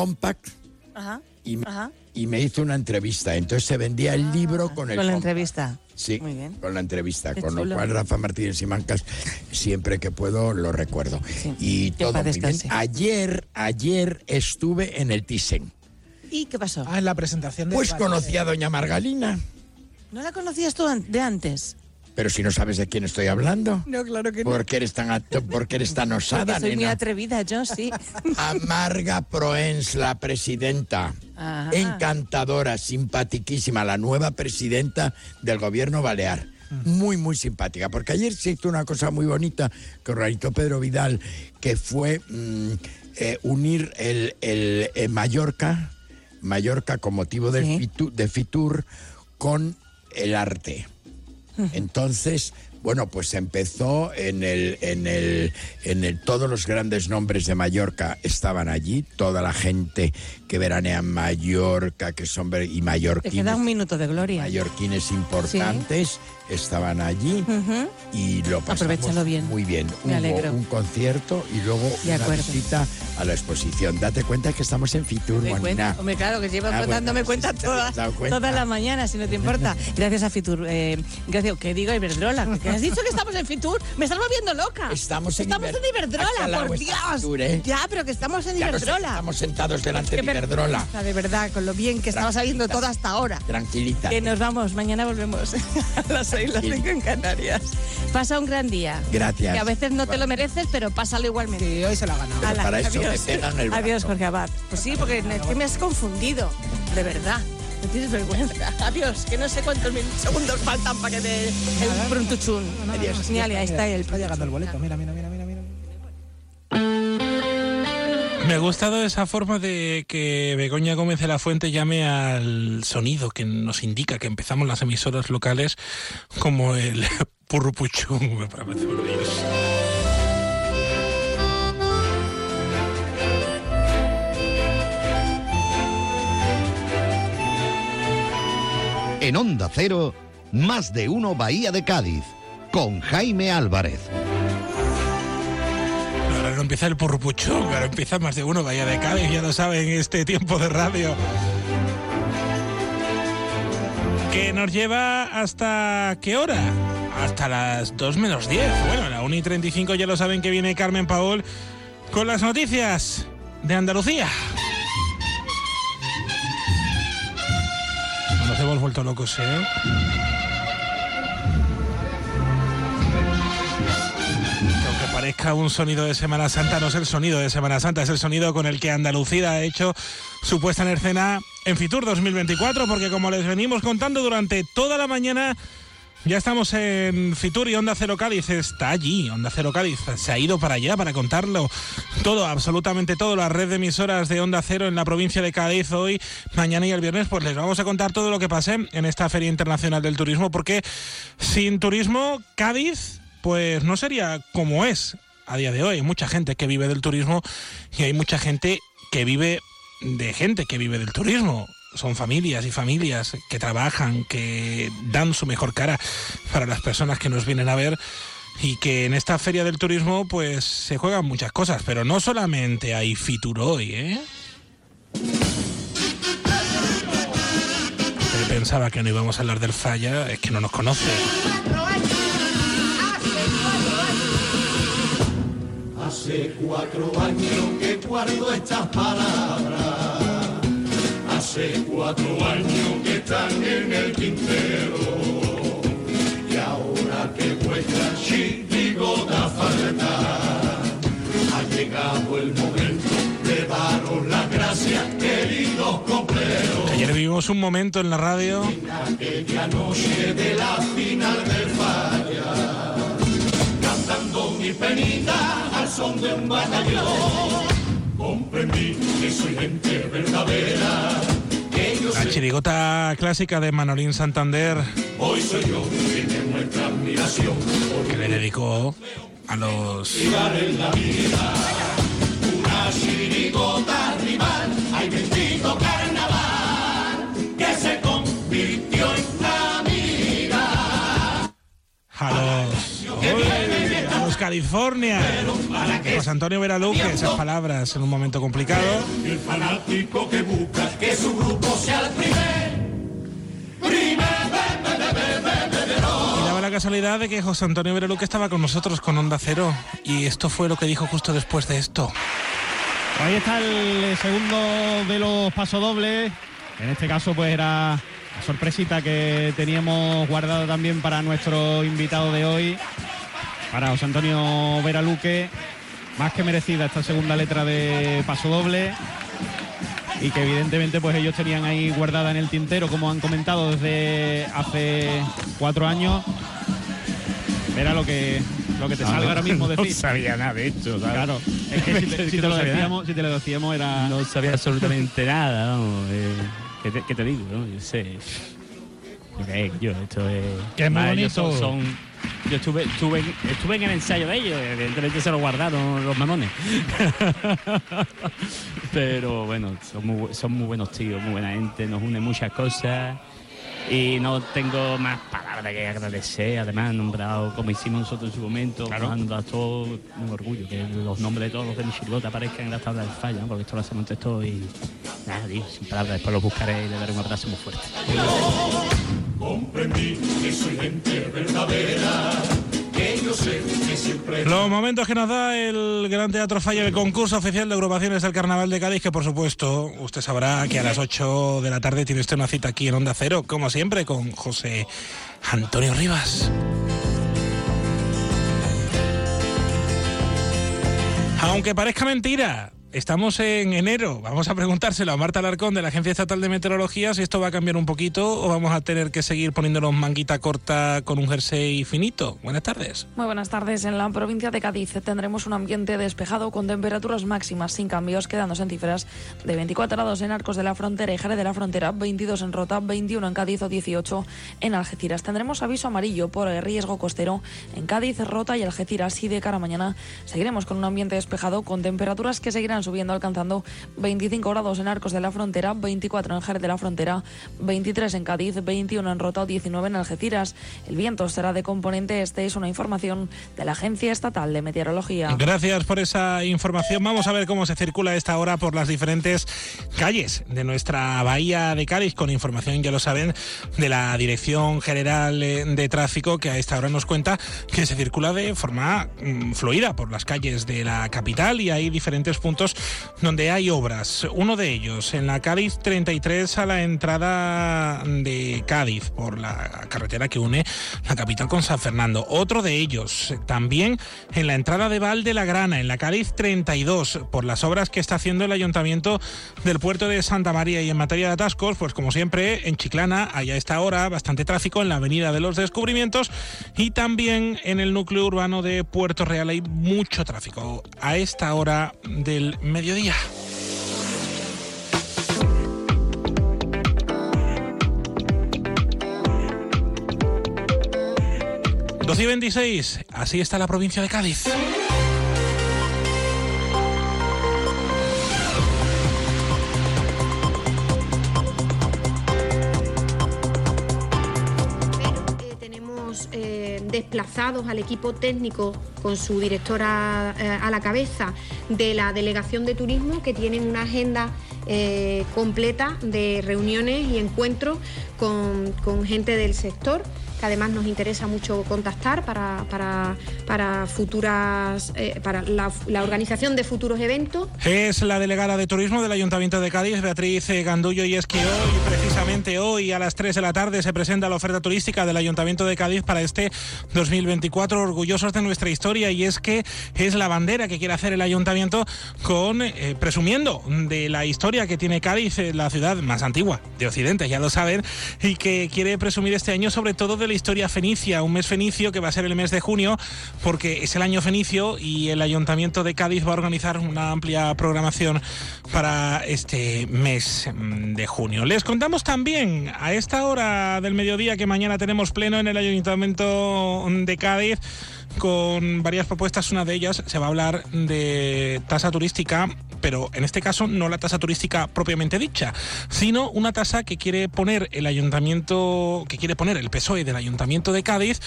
Compact Ajá. y, me- Ajá. y me hizo una entrevista. Entonces se vendía el libro con el Con la Compact. entrevista. Sí, Muy bien. con la entrevista. Qué con lo cual, Rafa Martínez Simancas, siempre que puedo, lo recuerdo. Sí. Y todo muy bien. Ayer, ayer estuve en el Thyssen. ¿Y qué pasó? Ah, en la presentación de... Pues conocí a doña Margalina. ¿No la conocías tú de antes? Pero si no sabes de quién estoy hablando. No, claro que ¿Por qué eres tan, ato- por qué eres tan Porque osada, soy muy atrevida, yo sí. Amarga Proens, la presidenta. Ajá. Encantadora, simpatiquísima, la nueva presidenta del gobierno balear. Muy, muy simpática, porque ayer se hizo una cosa muy bonita que organizó Pedro Vidal, que fue mm, eh, unir el, el, eh, Mallorca, Mallorca con motivo del Sí. Fitu- de Fitur, con el arte. Entonces, bueno, pues empezó en el, en el, en el, todos los grandes nombres de Mallorca estaban allí, toda la gente que veranea en Mallorca, que son y Te mallorquines, queda un minuto de gloria. mallorquines importantes estaban allí Ujú. y lo pasamos Aprovechalo bien. muy bien. Me Hubo alegro. un concierto y luego De una acuerdo. visita a la exposición. Date cuenta que estamos en Fitur, Me cuenta, hombre, claro, que llevas Ah, bueno, dándome sí, cuenta sí, te toda, cuenta. toda la mañana, si no te importa. Gracias a Fitur. Eh, gracias, que digo Iberdrola. Que has dicho que estamos en Fitur. Me estás volviendo loca. Estamos en Estamos Iber- en Iberdrola, por Dios. Fitur, ¿eh? Ya, pero que estamos en Ya Iberdrola. estamos sentados delante de Iberdrola. vergüenza, De verdad, con lo bien que estaba sabiendo todo hasta ahora. Tranquilita. Que nos vamos, mañana volvemos a las seis, las cinco en Canarias. Pasa un gran día. Gracias. Que a veces no te lo mereces, pero pásalo igualmente. Sí, hoy se la ha ganado. Para eso adiós. me pegan el brazo. Adiós, Jorge Abad. Pues sí, porque es que me has confundido. De verdad. No tienes vergüenza. Adiós, que no sé cuántos min- segundos faltan para que te el bruntuchun. Adiós. Señale, ahí está el Está llegando el boleto, mira, mira, mira, Me ha gustado esa forma de que Begoña Gómez de la Fuente llame al sonido que nos indica que empezamos las emisoras locales como el purrupuchum, me parece maravilloso. En Onda Cero, más de uno Bahía de Cádiz, con Jaime Álvarez. No empieza el purrupuchum, ahora empieza más de uno, vaya de Cádiz, ya lo saben, este tiempo de radio. Que nos lleva hasta qué hora? Hasta las 2 menos 10. Bueno, a la 1 y 35 ya lo saben que viene Carmen Paul con las noticias de Andalucía. Nos hemos vuelto locos, ¿eh? Parezca un sonido de Semana Santa, no es el sonido de Semana Santa, es el sonido con el que Andalucía ha hecho su puesta en escena en Fitur 2024, porque como les venimos contando durante toda la mañana, ya estamos en Fitur y Onda Cero Cádiz está allí, Onda Cero Cádiz se ha ido para allá para contarlo todo, absolutamente todo, la red de emisoras de Onda Cero en la provincia de Cádiz hoy, mañana y el viernes, pues les vamos a contar todo lo que pase en esta Feria Internacional del Turismo, porque sin turismo Cádiz pues no sería como es a día de hoy. Hay mucha gente que vive del turismo y hay mucha gente que vive de gente que vive del turismo. Son familias y familias que trabajan, que dan su mejor cara para las personas que nos vienen a ver y que en esta feria del turismo pues se juegan muchas cosas, pero no solamente hay Fitur hoy, ¿eh? Pensaba que no íbamos a hablar del falla, es que no nos conoce. Hace cuatro años que guardo estas palabras. Hace cuatro años que están en el tintero. Y ahora que vuestra chirigota falta, ha llegado el momento de daros las gracias, queridos compleros. Ayer vivimos un momento en la radio Aquella noche de la final del falla, mi penita al son de un batallón. Comprendí que soy gente verdadera, que La chirigota clásica de Manolín Santander hoy soy yo quien demuestra admiración que le dedicó a los en la vida una chirigota rival. Ay, bendito carnaval que se convirtió en amiga. a los, los California. José Antonio Veraluque, esas palabras en un momento complicado. El fanático que busca que su grupo sea el primer. Y daba la casualidad de que José Antonio Veraluque estaba con nosotros con Onda Cero. Y esto fue lo que dijo justo después de esto. Ahí está el segundo de los pasodobles. En este caso, pues era la sorpresita que teníamos guardada también para nuestro invitado de hoy, para José Antonio Veraluque. Más que merecida esta segunda letra de pasodoble. Y que evidentemente pues ellos tenían ahí guardada en el tintero, como han comentado desde hace cuatro años. Era lo que lo que te salga ahora mismo decir. No sabía nada de esto, ¿sabes? Claro, es que si te, si lo decíamos, si te lo decíamos era. No sabía absolutamente nada, vamos. eh, ¿qué, te, qué te digo? no? Yo sé. Qué, yo, esto es. Es muy. Son, son- yo estuve, estuve, en- estuve en el ensayo de ellos, evidentemente se lo guardaron los mamones. Pero bueno, son muy, son muy buenos tíos, muy buena gente, nos une muchas cosas. Y no tengo más palabras que agradecer. Además, nombrado, como hicimos nosotros en su momento, nos han dado todo un orgullo que los nombres de todos los de mi chirigota aparezcan en la tabla del fallo, ¿no? porque esto lo hacemos entre todos y nada, tío, sin palabras. Después los buscaré y le daré un abrazo muy fuerte. Comprendí que soy gente verdadera, Los momentos que nos da el Gran Teatro Falla, el concurso oficial de agrupaciones del Carnaval de Cádiz, que por supuesto usted sabrá que a las 8 de la tarde tiene usted una cita aquí en Onda Cero, como siempre, con José Antonio Rivas. Aunque parezca mentira, estamos en enero. Vamos a preguntárselo a Marta Alarcón de la Agencia Estatal de Meteorología si esto va a cambiar un poquito o vamos a tener que seguir poniéndonos manguita corta con un jersey finito. Buenas tardes. Muy buenas tardes. En la provincia de Cádiz tendremos un ambiente despejado con temperaturas máximas sin cambios, quedándose en cifras de 24 grados en Arcos de la Frontera y Jerez de la Frontera, 22 en Rota, 21 en Cádiz o 18 en Algeciras. Tendremos aviso amarillo por el riesgo costero en Cádiz, Rota y Algeciras y de cara a mañana seguiremos con un ambiente despejado con temperaturas que seguirán subiendo alcanzando 25 grados en Arcos de la Frontera, 24 en Jerez de la Frontera, 23 en Cádiz, 21 en Rota o 19 en Algeciras. El viento será de componente este, es una información de la Agencia Estatal de Meteorología. Gracias por esa información. Vamos a ver cómo se circula esta hora por las diferentes calles de nuestra bahía de Cádiz, con información, ya lo saben, de la Dirección General eh, de Tráfico, que a esta hora nos cuenta que se circula de forma mm, fluida por las calles de la capital y hay diferentes puntos donde hay obras. Uno de ellos en la Cádiz 33 a la entrada de Cádiz por la carretera que une la capital con San Fernando. Otro de ellos también en la entrada de Val de la Grana, en la Cádiz 32, por las obras que está haciendo el Ayuntamiento del puerto de Santa María. Y en materia de atascos, pues como siempre, en Chiclana, allá está ahora bastante tráfico en la Avenida de los Descubrimientos y también en el núcleo urbano de Puerto Real hay mucho tráfico a esta hora del mediodía. ...12 y 26, así está la provincia de Cádiz. Desplazados al equipo técnico con su directora eh, a la cabeza de la delegación de turismo que tienen una agenda eh, completa de reuniones y encuentros con, con gente del sector que además nos interesa mucho contactar para, para, para futuras eh, para la, la organización de futuros eventos. Es la delegada de turismo del Ayuntamiento de Cádiz, Beatriz eh, Gandullo, y es que hoy, precisamente hoy, a las 3 de la tarde, se presenta la oferta turística del Ayuntamiento de Cádiz para este 2024, orgullosos de nuestra historia, y es que es la bandera que quiere hacer el Ayuntamiento con, eh, presumiendo de la historia que tiene Cádiz, eh, la ciudad más antigua de Occidente, ya lo saben, y que quiere presumir este año sobre todo de la historia fenicia, un mes fenicio que va a ser el mes de junio, porque es el año fenicio y el Ayuntamiento de Cádiz va a organizar una amplia programación para este mes mm, de junio. Les contamos también a esta hora del mediodía que mañana tenemos pleno en el Ayuntamiento de Cádiz con varias propuestas. Una de ellas se va a hablar de tasa turística, pero en este caso no la tasa turística propiamente dicha, sino una tasa que quiere poner el ayuntamiento, que quiere poner el PSOE del Ayuntamiento de Cádiz,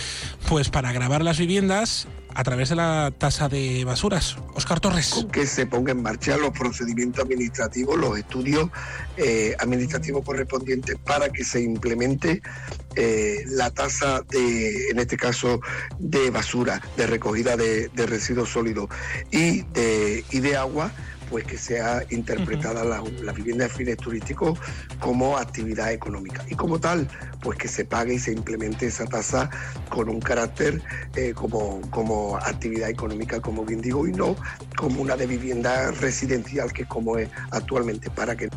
pues para grabar las viviendas a través de la tasa de basuras. Oscar Torres. que se ponga en marcha los procedimientos administrativos, los estudios eh, administrativos correspondientes para que se implemente eh, la tasa de, en este caso, de basura, de recogida de, de residuos sólidos y de, y de agua pues que sea interpretada la, la, vivienda de fines turísticos como actividad económica. Y como tal, pues que se pague y se implemente esa tasa con un carácter eh, como, como actividad económica, como bien digo, y no como una de vivienda residencial que es como es actualmente, para que...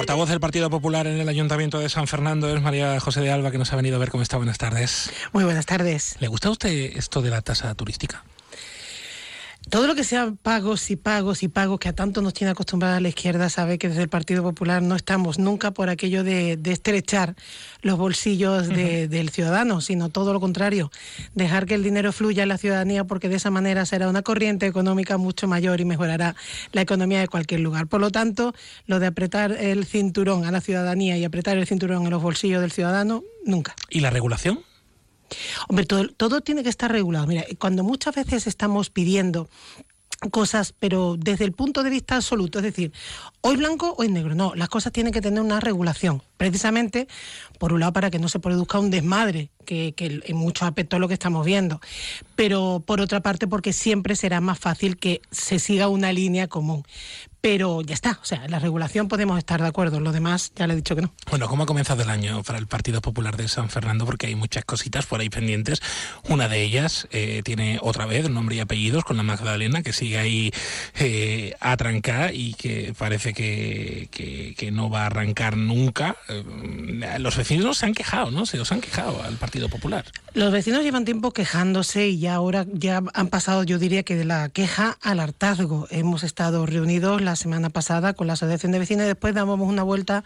portavoz del Partido Popular en el Ayuntamiento de San Fernando es María José de Alba, que nos ha venido a ver cómo está. Buenas tardes. Muy buenas tardes. ¿Le gusta a usted esto de la tasa turística? Todo lo que sea pagos y pagos y pagos que a tanto nos tiene acostumbrada la izquierda sabe que desde el Partido Popular no estamos nunca por aquello de, de estrechar los bolsillos de, uh -huh. del ciudadano, sino todo lo contrario, dejar que el dinero fluya en la ciudadanía porque de esa manera será una corriente económica mucho mayor y mejorará la economía de cualquier lugar. Por lo tanto, lo de apretar el cinturón a la ciudadanía y apretar el cinturón en los bolsillos del ciudadano, nunca. ¿Y la regulación? Hombre, todo, tiene que estar regulado. Mira, cuando muchas veces estamos pidiendo cosas, pero desde el punto de vista absoluto, es decir, hoy blanco, hoy negro. No, las cosas tienen que tener una regulación, precisamente, por un lado, para que no se produzca un desmadre, que, que en muchos aspectos es lo que estamos viendo, pero por otra parte, porque siempre será más fácil que se siga una línea común. Pero ya está, o sea, la regulación podemos estar de acuerdo, lo demás ya le he dicho que no. Bueno, ¿cómo ha comenzado el año para el Partido Popular de San Fernando? Porque hay muchas cositas por ahí pendientes. Una de ellas eh, tiene otra vez nombre y apellidos con la Magdalena, que sigue ahí eh, a trancar y que parece que, que, que, no va a arrancar nunca. Eh, los vecinos se han quejado, ¿no? Se os han quejado al Partido Popular. Los vecinos llevan tiempo quejándose y ya ahora ya han pasado, yo diría que de la queja al hartazgo. Hemos estado reunidos la semana pasada con la Asociación de Vecinos y después dábamos una vuelta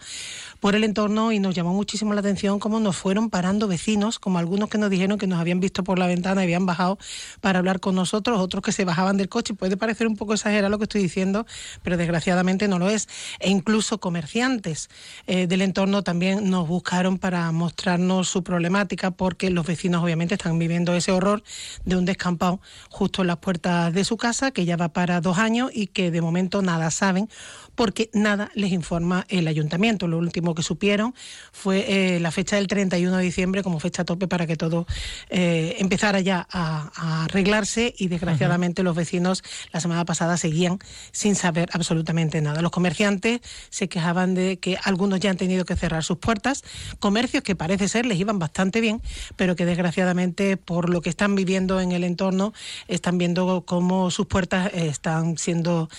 por el entorno y nos llamó muchísimo la atención cómo nos fueron parando vecinos, como algunos que nos dijeron que nos habían visto por la ventana y habían bajado para hablar con nosotros, otros que se bajaban del coche. Puede parecer un poco exagerado lo que estoy diciendo, pero desgraciadamente no lo es. E incluso comerciantes eh, del entorno también nos buscaron para mostrarnos su problemática porque los vecinos obviamente están viviendo ese horror de un descampado justo en las puertas de su casa que ya va para dos años y que de momento nada saben porque nada les informa el ayuntamiento. Lo último que supieron fue eh, la fecha del 31 de diciembre como fecha tope para que todo eh, empezara ya a, a, arreglarse y desgraciadamente los vecinos la semana pasada seguían sin saber absolutamente nada. Los comerciantes se quejaban de que algunos ya han tenido que cerrar sus puertas, comercios que parece ser les iban bastante bien, pero que desgraciadamente por lo que están viviendo en el entorno están viendo cómo sus puertas eh, están siendo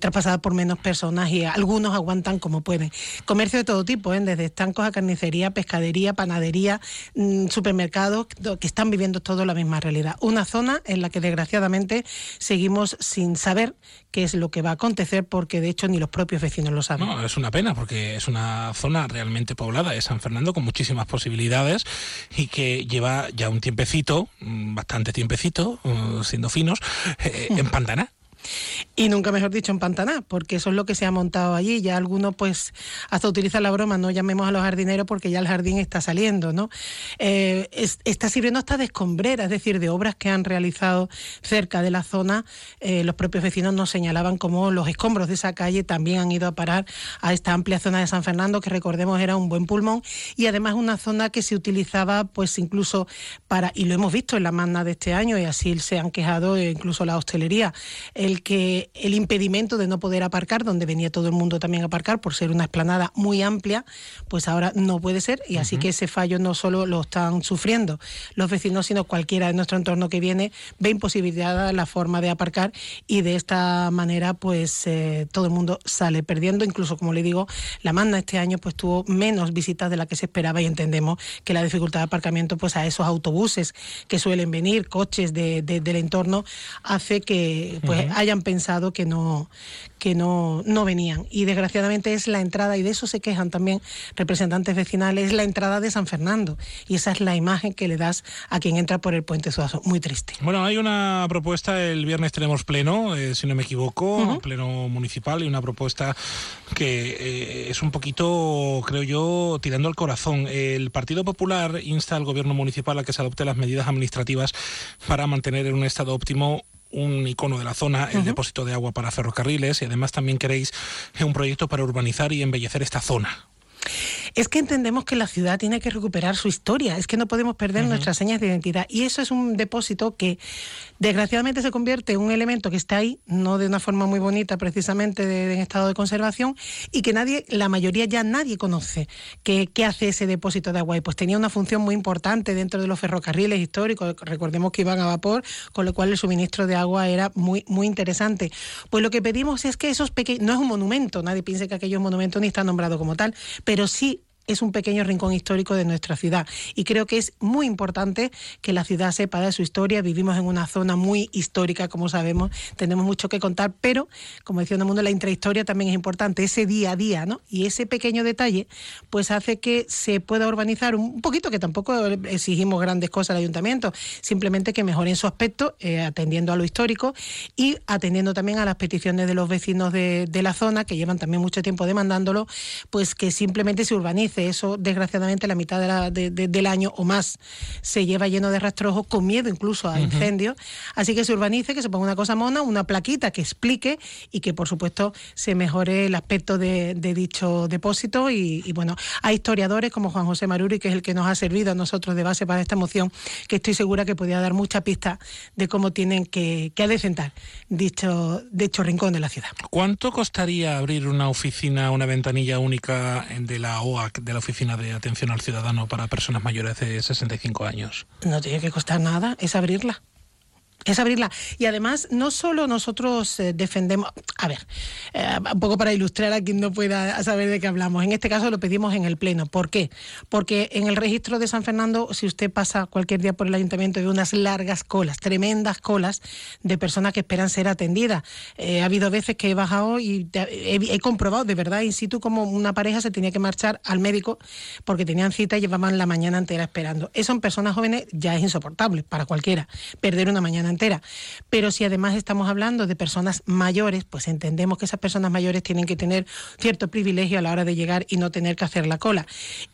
traspasadas por menos personas y algunos aguantan como pueden. Comercio de todo tipo, ¿eh? desde estancos a carnicería, pescadería, panadería, mmm, supermercados, que están viviendo todo la misma realidad. Una zona en la que desgraciadamente seguimos sin saber qué es lo que va a acontecer porque de hecho ni los propios vecinos lo saben. No, es una pena porque es una zona realmente poblada de San Fernando con muchísimas posibilidades y que lleva ya un tiempecito, mm, bastante tiempecito, uh, siendo finos, eh, en Pantana. Y nunca mejor dicho en Pantaná, porque eso es lo que se ha montado allí. Ya algunos, pues, hasta utilizan la broma, no llamemos a los jardineros porque ya el jardín está saliendo, ¿no? Eh, es, está sirviendo hasta de escombrera, es decir, de obras que han realizado cerca de la zona. Eh, los propios vecinos nos señalaban como los escombros de esa calle también han ido a parar a esta amplia zona de San Fernando, que recordemos era un buen pulmón y además una zona que se utilizaba, pues, incluso para, y lo hemos visto en la magna de este año, y así se han quejado eh, incluso la hostelería, el que el impedimento de no poder aparcar, donde venía todo el mundo también a aparcar por ser una esplanada muy amplia, pues ahora no puede ser y así uh -huh. que ese fallo no solo lo están sufriendo los vecinos, sino cualquiera de nuestro entorno que viene ve imposibilitada la forma de aparcar y de esta manera pues eh, todo el mundo sale perdiendo, incluso como le digo, la Magna este año pues tuvo menos visitas de la que se esperaba y entendemos que la dificultad de aparcamiento pues a esos autobuses que suelen venir, coches de, de, del entorno, hace que pues uh -huh. Haya hayan pensado que no que no, no venían. Y desgraciadamente es la entrada, y de eso se quejan también representantes vecinales, es la entrada de San Fernando. Y esa es la imagen que le das a quien entra por el puente Suazo. Muy triste. Bueno, hay una propuesta, el viernes tenemos pleno, eh, si no me equivoco, pleno municipal, y una propuesta que eh, es un poquito, creo yo, tirando al corazón. El Partido Popular insta al gobierno municipal a que se adopte las medidas administrativas para mantener en un estado óptimo un icono de la zona, el depósito de agua para ferrocarriles y además también queréis un proyecto para urbanizar y embellecer esta zona. Es que entendemos que la ciudad tiene que recuperar su historia, es que no podemos perder nuestras señas de identidad. Y eso es un depósito que desgraciadamente se convierte en un elemento que está ahí, no de una forma muy bonita precisamente de, en estado de conservación, y que nadie, la mayoría ya nadie conoce qué, qué hace ese depósito de agua. Y pues tenía una función muy importante dentro de los ferrocarriles históricos, recordemos que iban a vapor, con lo cual el suministro de agua era muy, muy interesante. Pues lo que pedimos es que esos pequeños, no es un monumento, nadie piense que aquello es monumento ni está nombrado como tal, pero sí es un pequeño rincón histórico de nuestra ciudad. Y creo que es muy importante que la ciudad sepa de su historia. Vivimos en una zona muy histórica, como sabemos, tenemos mucho que contar, pero, como decía mundo, la intrahistoria también es importante, ese día a día, ¿no? Y ese pequeño detalle, pues hace que se pueda urbanizar un poquito, que tampoco exigimos grandes cosas al ayuntamiento, simplemente que mejoren su aspecto, eh, atendiendo a lo histórico y atendiendo también a las peticiones de los vecinos de la zona, que llevan también mucho tiempo demandándolo, pues que simplemente se urbanice eso, desgraciadamente, la mitad del año o más se lleva lleno de rastrojos, con miedo incluso a incendios. Así que se urbanice, que se ponga una cosa mona, una plaquita que explique y que, por supuesto, se mejore el aspecto de, dicho depósito. Y, bueno, hay historiadores como Juan José Maruri, que es el que nos ha servido a nosotros de base para esta moción, que estoy segura que podría dar mucha pista de cómo tienen que, que adecentar dicho, dicho rincón de la ciudad. ¿Cuánto costaría abrir una oficina, una ventanilla única de la OAC? De la Oficina de Atención al Ciudadano para Personas Mayores de 65 años? No tiene que costar nada, es abrirla es abrirla. Y además, no solo nosotros eh, defendemos, a ver, eh, un poco para ilustrar a quien no pueda saber de qué hablamos, en este caso lo pedimos en el Pleno. ¿Por qué? Porque en el registro de San Fernando, si usted pasa cualquier día por el ayuntamiento, ve unas largas colas, tremendas colas de personas que esperan ser atendidas. Eh, ha habido veces que he bajado y he, comprobado de verdad in situ como una pareja se tenía que marchar al médico porque tenían cita y llevaban la mañana entera esperando. Eso en personas jóvenes ya es insoportable para cualquiera, perder una mañana entera. Pero si además estamos hablando de personas mayores, pues entendemos que esas personas mayores tienen que tener cierto privilegio a la hora de llegar y no tener que hacer la cola.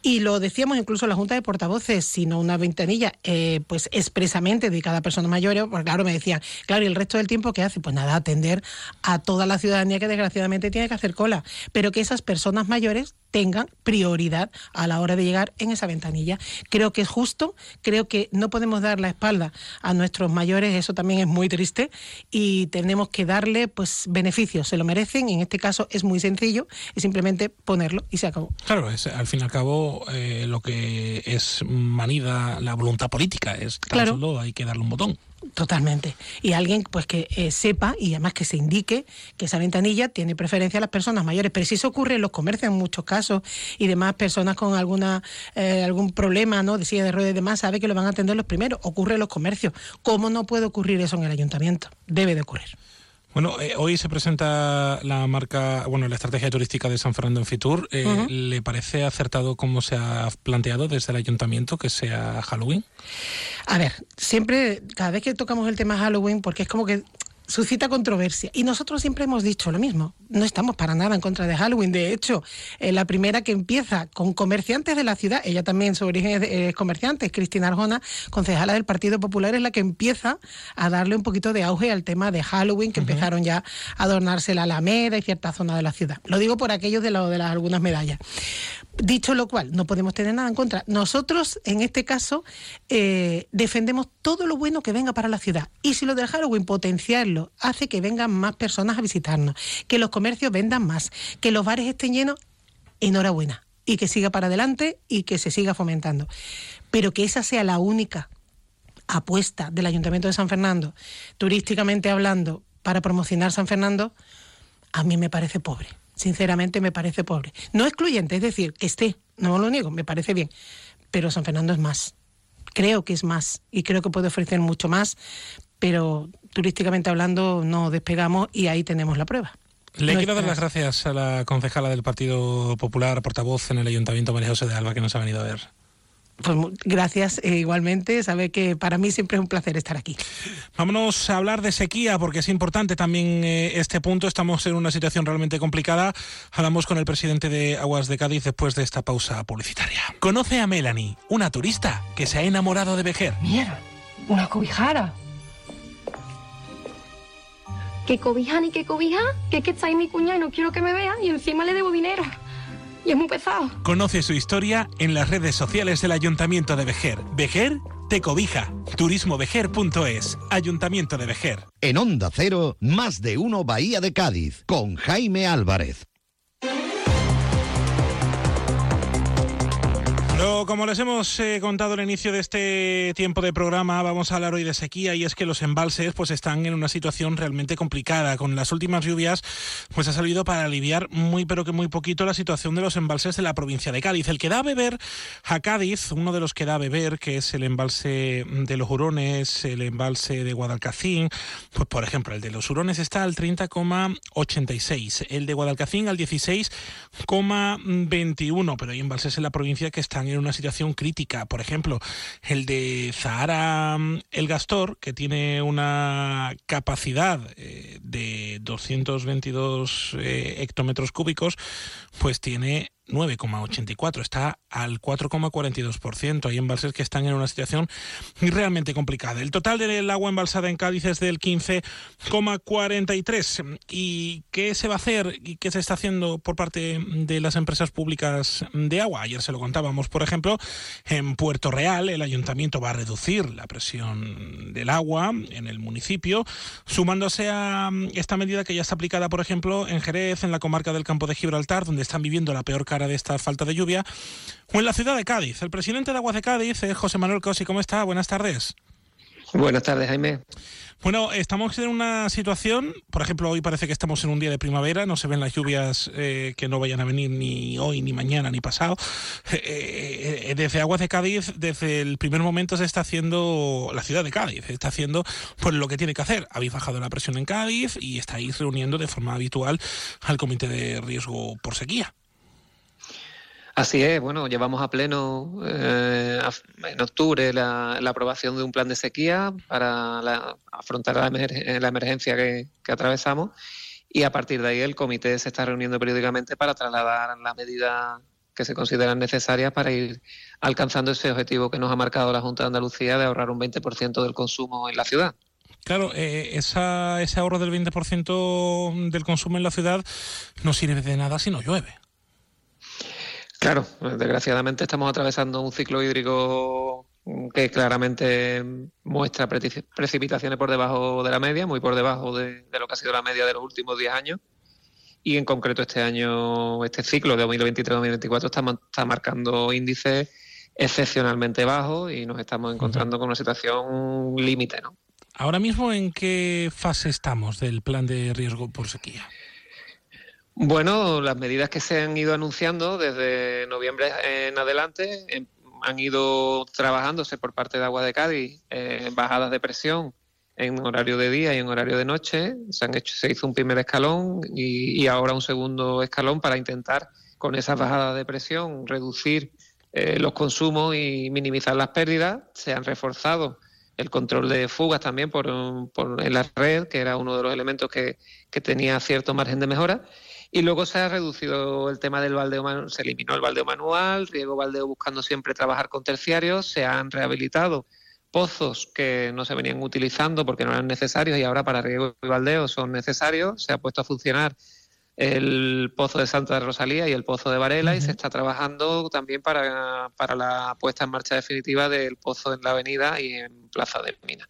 Y lo decíamos incluso en la Junta de Portavoces, sino una ventanilla eh, pues expresamente dedicada a personas mayores, porque claro, me decían, claro, ¿y el resto del tiempo qué hace? Pues nada, atender a toda la ciudadanía que desgraciadamente tiene que hacer cola, pero que esas personas mayores tengan prioridad a la hora de llegar en esa ventanilla. Creo que es justo, creo que no podemos dar la espalda a nuestros mayores, eso también es muy triste y tenemos que darle pues beneficios, se lo merecen y en este caso es muy sencillo, es simplemente ponerlo y se acabó. Claro, es al fin y al cabo eh, lo que es manida la voluntad política, es tan claro. solo hay que darle un botón. Totalmente. Y alguien pues que eh, sepa y además que se indique que esa ventanilla tiene preferencia a las personas mayores. Pero si eso ocurre en los comercios en muchos casos y demás personas con alguna eh, algún problema ¿no? de silla de ruedas y demás, sabe que lo van a atender los primeros. Ocurre en los comercios. ¿Cómo no puede ocurrir eso en el ayuntamiento? Debe de ocurrir. Bueno, eh, hoy se presenta la marca, bueno, la estrategia turística de San Fernando en Fitur. ¿Le parece acertado cómo se ha planteado desde el ayuntamiento que sea Halloween? A ver, siempre, cada vez que tocamos el tema Halloween, porque es como que suscita controversia. Y nosotros siempre hemos dicho lo mismo. No estamos para nada en contra de Halloween. De hecho, eh, la primera que empieza con comerciantes de la ciudad, ella también su origen es, comerciante, Cristina Arjona, concejala del Partido Popular, es la que empieza a darle un poquito de auge al tema de Halloween, que empezaron ya a adornarse la Alameda y cierta zona de la ciudad. Lo digo por aquellos de, lo, de las algunas medallas. Dicho lo cual, no podemos tener nada en contra. Nosotros, en este caso, eh, defendemos todo lo bueno que venga para la ciudad. Y si lo de Halloween potenciarlo hace que vengan más personas a visitarnos, que los comercios vendan más, que los bares estén llenos, enhorabuena. Y que siga para adelante y que se siga fomentando. Pero que esa sea la única apuesta del Ayuntamiento de San Fernando, turísticamente hablando, para promocionar San Fernando, a mí me parece pobre sinceramente me parece pobre. No excluyente, es decir, que esté, no lo niego, me parece bien, pero San Fernando es más. Creo que es más y creo que puede ofrecer mucho más, pero turísticamente hablando no despegamos y ahí tenemos la prueba. Le No quiero dar las gracias a la concejala del Partido Popular, portavoz en el Ayuntamiento, María José de Alba, que nos ha venido a ver. Pues gracias eh, igualmente. Sabe que para mí siempre es un placer estar aquí. Vámonos a hablar de sequía, porque es importante también eh, este punto. Estamos en una situación realmente complicada. Hablamos con el presidente de Aguas de Cádiz después de esta pausa publicitaria. Conoce a Melanie, una turista que se ha enamorado de Vejer. Mira, una cobijara. ¿Qué cobija ni qué cobija? Que es que está ahí mi cuñada y no quiero que me vea y encima le debo dinero. Y es muy pesado. Conoce su historia en las redes sociales del Ayuntamiento de Vejer. Vejer te cobija. Turismovejer.es. Ayuntamiento de Vejer. En Onda Cero, más de uno Bahía de Cádiz, con Jaime Álvarez. Lo, como les hemos eh, contado al inicio de este tiempo de programa, vamos a hablar hoy de sequía y es que los embalses pues están en una situación realmente complicada. Con las últimas lluvias pues ha salido para aliviar muy pero que muy poquito la situación de los embalses de la provincia de Cádiz. El que da a beber a Cádiz, uno de los que da a beber, que es el embalse de los Hurones, el embalse de Guadalcacín, pues por ejemplo el de los Hurones está al 30,86, el de Guadalcacín al 16,21, pero hay embalses en la provincia que están en una situación crítica. Por ejemplo, el de Zahara mm, El Gastor, que tiene una capacidad eh, de 222 eh, hectómetros cúbicos, pues tiene 9,84, está al 4,42%. Hay embalses que están en una situación realmente complicada. El total del agua embalsada en Cádiz es del 15,43. ¿Y qué se va a hacer y qué se está haciendo por parte de las empresas públicas de agua? Ayer se lo contábamos, por ejemplo, en Puerto Real el ayuntamiento va a reducir la presión del agua en el municipio, sumándose a esta medida que ya está aplicada, por ejemplo, en Jerez, en la comarca del Campo de Gibraltar, donde están viviendo la peor cara de esta falta de lluvia, o en la ciudad de Cádiz. El presidente de Aguas de Cádiz es José Manuel Cosi. ¿Cómo está? Buenas tardes. Buenas tardes, Jaime. Bueno, estamos en una situación, por ejemplo, hoy parece que estamos en un día de primavera, no se ven las lluvias eh, que no vayan a venir ni hoy, ni mañana, ni pasado. Eh, eh, desde Aguas de Cádiz, desde el primer momento se está haciendo, la ciudad de Cádiz, está haciendo pues lo que tiene que hacer. Habéis bajado la presión en Cádiz y estáis reuniendo de forma habitual al Comité de Riesgo por Sequía. Así es, bueno, llevamos a pleno eh, en octubre la, aprobación de un plan de sequía para la- afrontar la, la emergencia que, que atravesamos y a partir de ahí el comité se está reuniendo periódicamente para trasladar las medidas que se consideran necesarias para ir alcanzando ese objetivo que nos ha marcado la Junta de Andalucía de ahorrar un 20% del consumo en la ciudad. Claro, eh, esa, ese ahorro del 20% del consumo en la ciudad no sirve de nada si no llueve. Claro, desgraciadamente estamos atravesando un ciclo hídrico que claramente muestra preci- precipitaciones por debajo de la media, muy por debajo de, de lo que ha sido la media de los últimos 10 años. Y en concreto este año, este ciclo de 2023-2024 está, está marcando índices excepcionalmente bajos y nos estamos encontrando con una situación límite, ¿no? Ahora mismo, ¿en qué fase estamos del plan de riesgo por sequía? Bueno, las medidas que se han ido anunciando desde noviembre en adelante em, han ido trabajándose por parte de Agua de Cádiz, eh, bajadas de presión en horario de día y en horario de noche. Se, han hecho, se hizo un primer escalón y, ahora un segundo escalón para intentar con esas bajadas de presión reducir eh, los consumos y minimizar las pérdidas. Se han reforzado el control de fugas también por, por- en la red, que era uno de los elementos que, que tenía cierto margen de mejora. Y luego se ha reducido el tema del baldeo manual, se eliminó el baldeo manual, riego baldeo buscando siempre trabajar con terciarios, se han rehabilitado pozos que no se venían utilizando porque no eran necesarios y ahora para riego y baldeo son necesarios, se ha puesto a funcionar el pozo de Santa Rosalía y el pozo de Varela y se está trabajando también para, para la puesta en marcha definitiva del pozo en la avenida y en Plaza de Mina.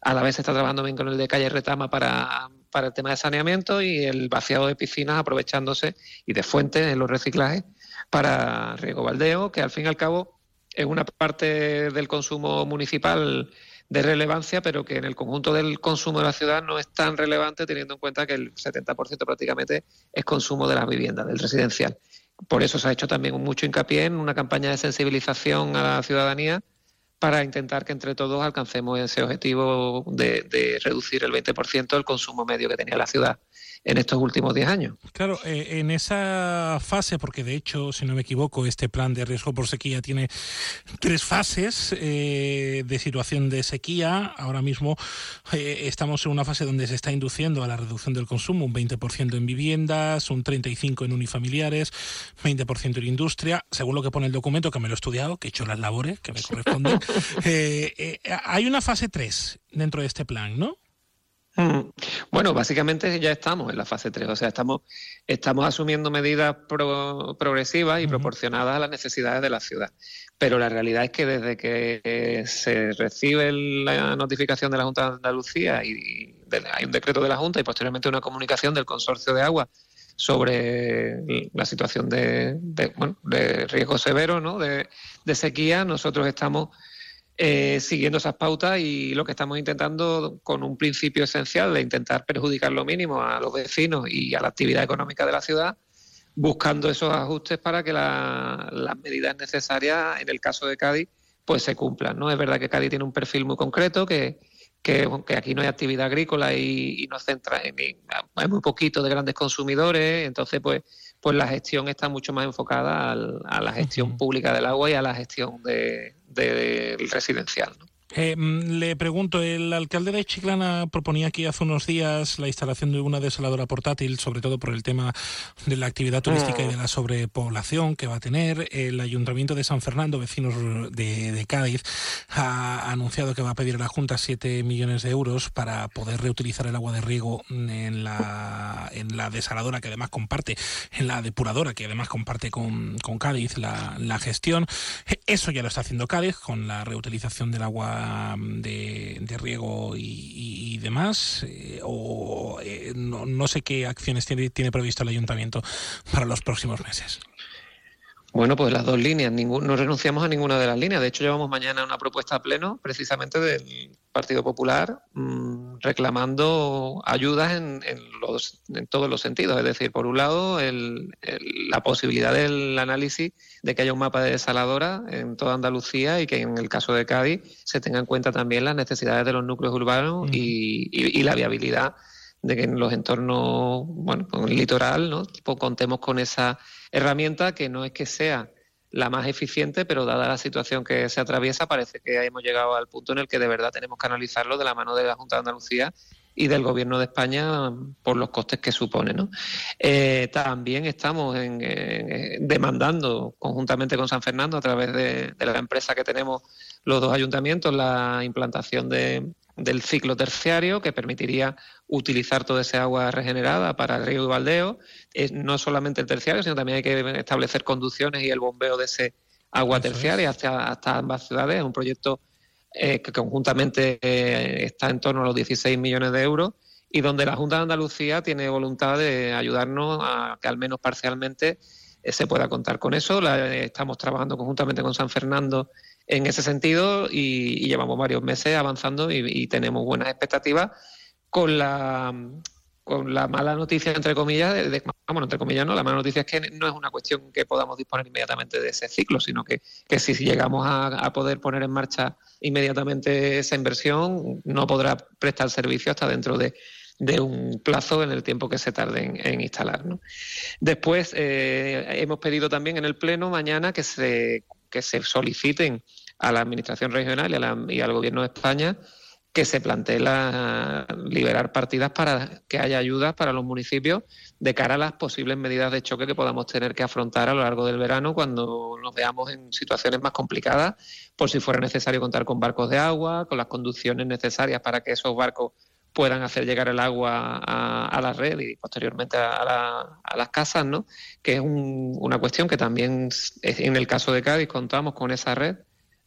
A la vez se está trabajando bien con el de calle Retama para, para el tema de saneamiento y el vaciado de piscinas aprovechándose y de fuentes en los reciclajes para riego baldeo, que al fin y al cabo es una parte del consumo municipal de relevancia, pero que en el conjunto del consumo de la ciudad no es tan relevante teniendo en cuenta que el 70% prácticamente es consumo de las viviendas, del residencial. Por eso se ha hecho también mucho hincapié en una campaña de sensibilización a la ciudadanía para intentar que entre todos alcancemos ese objetivo de, de reducir el 20% el consumo medio que tenía la ciudad en estos últimos 10 años. Claro, eh, en esa fase, porque de hecho, si no me equivoco, este plan de riesgo por sequía tiene tres fases eh, de situación de sequía. Ahora mismo eh, estamos en una fase donde se está induciendo a la reducción del consumo, un 20% en viviendas, un 35% en unifamiliares, 20% en industria, según lo que pone el documento, que me lo he estudiado, que he hecho las labores que me corresponden. hay una fase 3 dentro de este plan, ¿no? Mm. Bueno, básicamente ya estamos en la fase 3, o sea, estamos, estamos asumiendo medidas progresivas y proporcionadas a las necesidades de la ciudad. Pero la realidad es que desde que se recibe la notificación de la Junta de Andalucía y hay un decreto de la Junta y posteriormente una comunicación del Consorcio de Agua sobre la situación de, de riesgo severo, ¿no? de sequía, nosotros estamos eh, siguiendo esas pautas y lo que estamos intentando con un principio esencial de intentar perjudicar lo mínimo a los vecinos y a la actividad económica de la ciudad, buscando esos ajustes para que las medidas necesarias en el caso de Cádiz pues se cumplan. ¿no? Es verdad que Cádiz tiene un perfil muy concreto, que, que, aquí no hay actividad agrícola y, no centra en, hay muy poquito de grandes consumidores, entonces pues pues la gestión está mucho más enfocada a la gestión pública del agua y a la gestión de, del residencial. ¿no? Eh, mm, le pregunto, el alcalde de Chiclana proponía aquí hace unos días la instalación de una desaladora portátil, sobre todo por el tema de la actividad turística y de la sobrepoblación que va a tener. El Ayuntamiento de San Fernando, vecinos de, Cádiz, ha anunciado que va a pedir a la Junta 7 millones de euros para poder reutilizar el agua de riego en la, desaladora que además comparte, en la depuradora que además comparte con, Cádiz la gestión. Eso ya lo está haciendo Cádiz con la reutilización del agua de, riego y, demás? Eh, ¿O eh, no, sé qué acciones tiene, tiene previsto el ayuntamiento para los próximos meses? Bueno, pues las dos líneas, no renunciamos a ninguna de las líneas. De hecho, llevamos mañana una propuesta a pleno, precisamente del Partido Popular, mm, reclamando ayudas en, los, en, todos los sentidos. Es decir, por un lado, la posibilidad del análisis de que haya un mapa de desaladora en toda Andalucía y que en el caso de Cádiz se tenga en cuenta también las necesidades de los núcleos urbanos y, la viabilidad de que en los entornos, bueno, con el litoral, ¿no? Pues contemos con esa herramienta que no es que sea la más eficiente, pero dada la situación que se atraviesa, parece que hemos llegado al punto en el que de verdad tenemos que analizarlo de la mano de la Junta de Andalucía y del Gobierno de España por los costes que supone. ¿no? Eh, también estamos demandando conjuntamente con San Fernando a través de, la empresa que tenemos los dos ayuntamientos la implantación del ciclo terciario que permitiría utilizar toda esa agua regenerada para el río y baldeo. no solamente el terciario, sino también hay que establecer conducciones y el bombeo de ese agua terciaria hasta, hasta ambas ciudades. Es un proyecto eh, que conjuntamente eh, está en torno a los 16 millones de euros y donde la Junta de Andalucía tiene voluntad de ayudarnos a que al menos parcialmente eh, se pueda contar con eso. estamos trabajando conjuntamente con San Fernando en ese sentido y, llevamos varios meses avanzando y, tenemos buenas expectativas con la con la mala noticia, entre comillas, de, bueno, entre comillas no, la mala noticia es que no es una cuestión que podamos disponer inmediatamente de ese ciclo, sino que, que si llegamos a, poder poner en marcha inmediatamente esa inversión, no podrá prestar servicio hasta dentro de, un plazo en el tiempo que se tarde en, instalar. ¿no? Después, eh, hemos pedido también en el Pleno mañana que se, que se soliciten a la Administración Regional y, al Gobierno de España que se plantee la, liberar partidas para que haya ayudas para los municipios de cara a las posibles medidas de choque que podamos tener que afrontar a lo largo del verano cuando nos veamos en situaciones más complicadas, por si fuera necesario contar con barcos de agua, con las conducciones necesarias para que esos barcos puedan hacer llegar el agua a, la red y posteriormente a, las casas, ¿no? Que es una cuestión que también en el caso de Cádiz contamos con esa red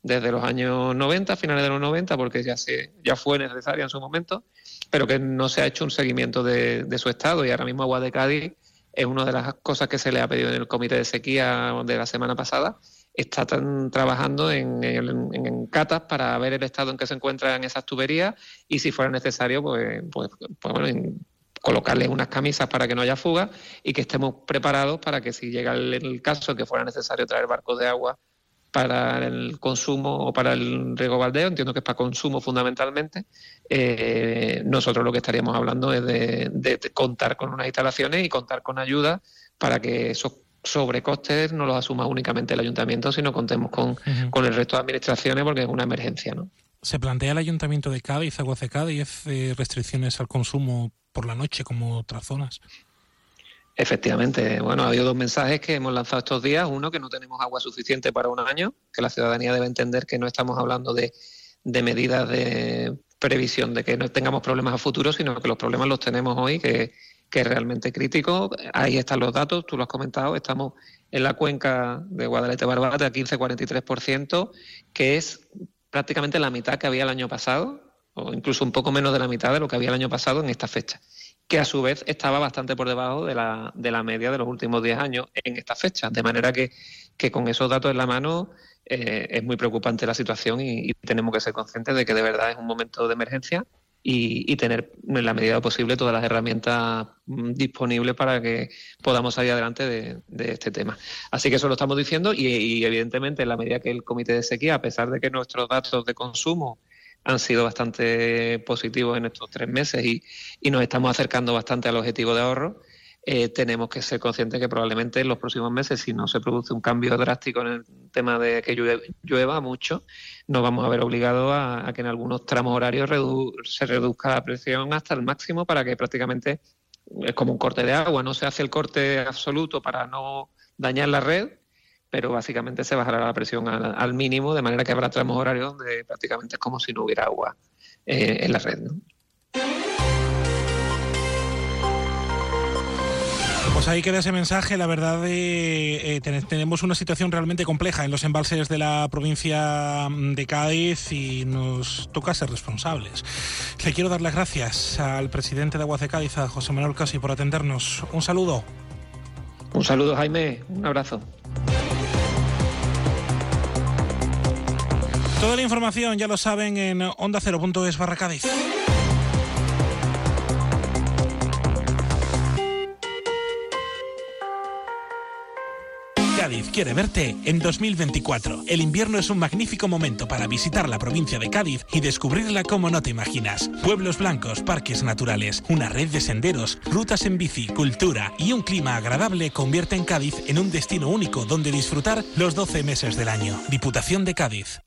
desde los años 90, finales de los 90, porque ya, se, ya fue necesaria en su momento, pero que no se ha hecho un seguimiento de, su estado y ahora mismo Agua de Cádiz es una de las cosas que se le ha pedido en el comité de sequía de la semana pasada. Está trabajando en, en, catas para ver el estado en que se encuentran esas tuberías y si fuera necesario, pues, pues, pues bueno, colocarle unas camisas para que no haya fuga y que estemos preparados para que si llega el, el caso que fuera necesario traer barcos de agua para el consumo o para el riego baldeo, entiendo que es para consumo fundamentalmente, eh, nosotros lo que estaríamos hablando es de, de contar con unas instalaciones y contar con ayuda para que esos sobrecostes no los asuma únicamente el ayuntamiento, sino contemos con, con el resto de administraciones porque es una emergencia. ¿no? ¿Se plantea el ayuntamiento de Cádiz, Aguas de Cádiz, eh, restricciones al consumo por la noche como otras zonas? Efectivamente, bueno, ha habido dos mensajes que hemos lanzado estos días. Uno, que no tenemos agua suficiente para un año, que la ciudadanía debe entender que no estamos hablando de, de medidas de previsión de que no tengamos problemas a futuro, sino que los problemas los tenemos hoy, que, que es realmente crítico. Ahí están los datos, tú lo has comentado, estamos en la cuenca de Guadalete Barbate a 15,43%, que es prácticamente la mitad que había el año pasado, o incluso un poco menos de la mitad de lo que había el año pasado en esta fecha que a su vez estaba bastante por debajo de la, de la media de los últimos 10 años en esta fecha. De manera que, que con esos datos en la mano eh, es muy preocupante la situación y, tenemos que ser conscientes de que de verdad es un momento de emergencia y, tener en la medida posible todas las herramientas mm, disponibles para que podamos salir adelante de, este tema. Así que eso lo estamos diciendo y, y evidentemente en la medida que el comité de sequía, a pesar de que nuestros datos de consumo han sido bastante positivos en estos tres meses y, nos estamos acercando bastante al objetivo de ahorro. Eh, tenemos que ser conscientes que probablemente en los próximos meses, si no se produce un cambio drástico en el tema de que llueva, mucho, nos vamos a ver obligados a, que en algunos tramos horarios se reduzca la presión hasta el máximo para que prácticamente es como un corte de agua, no se hace el corte absoluto para no dañar la red, pero básicamente se bajará la presión al, mínimo, de manera que habrá tramos horarios donde prácticamente es como si no hubiera agua eh, en la red. Pues ahí queda ese mensaje. La verdad, eh, eh tenemos una situación realmente compleja en los embalses de la provincia de Cádiz y nos toca ser responsables. Le quiero dar las gracias al presidente de Aguas de Cádiz, a José Manuel Casi, por atendernos. Un saludo. Un saludo, Jaime. Un abrazo. Toda la información ya lo saben en onda 0.es barra Cádiz. Cádiz quiere verte en 2024. El invierno es un magnífico momento para visitar la provincia de Cádiz y descubrirla como no te imaginas. Pueblos blancos, parques naturales, una red de senderos, rutas en bici, cultura y un clima agradable convierten Cádiz en un destino único donde disfrutar los 12 meses del año. Diputación de Cádiz.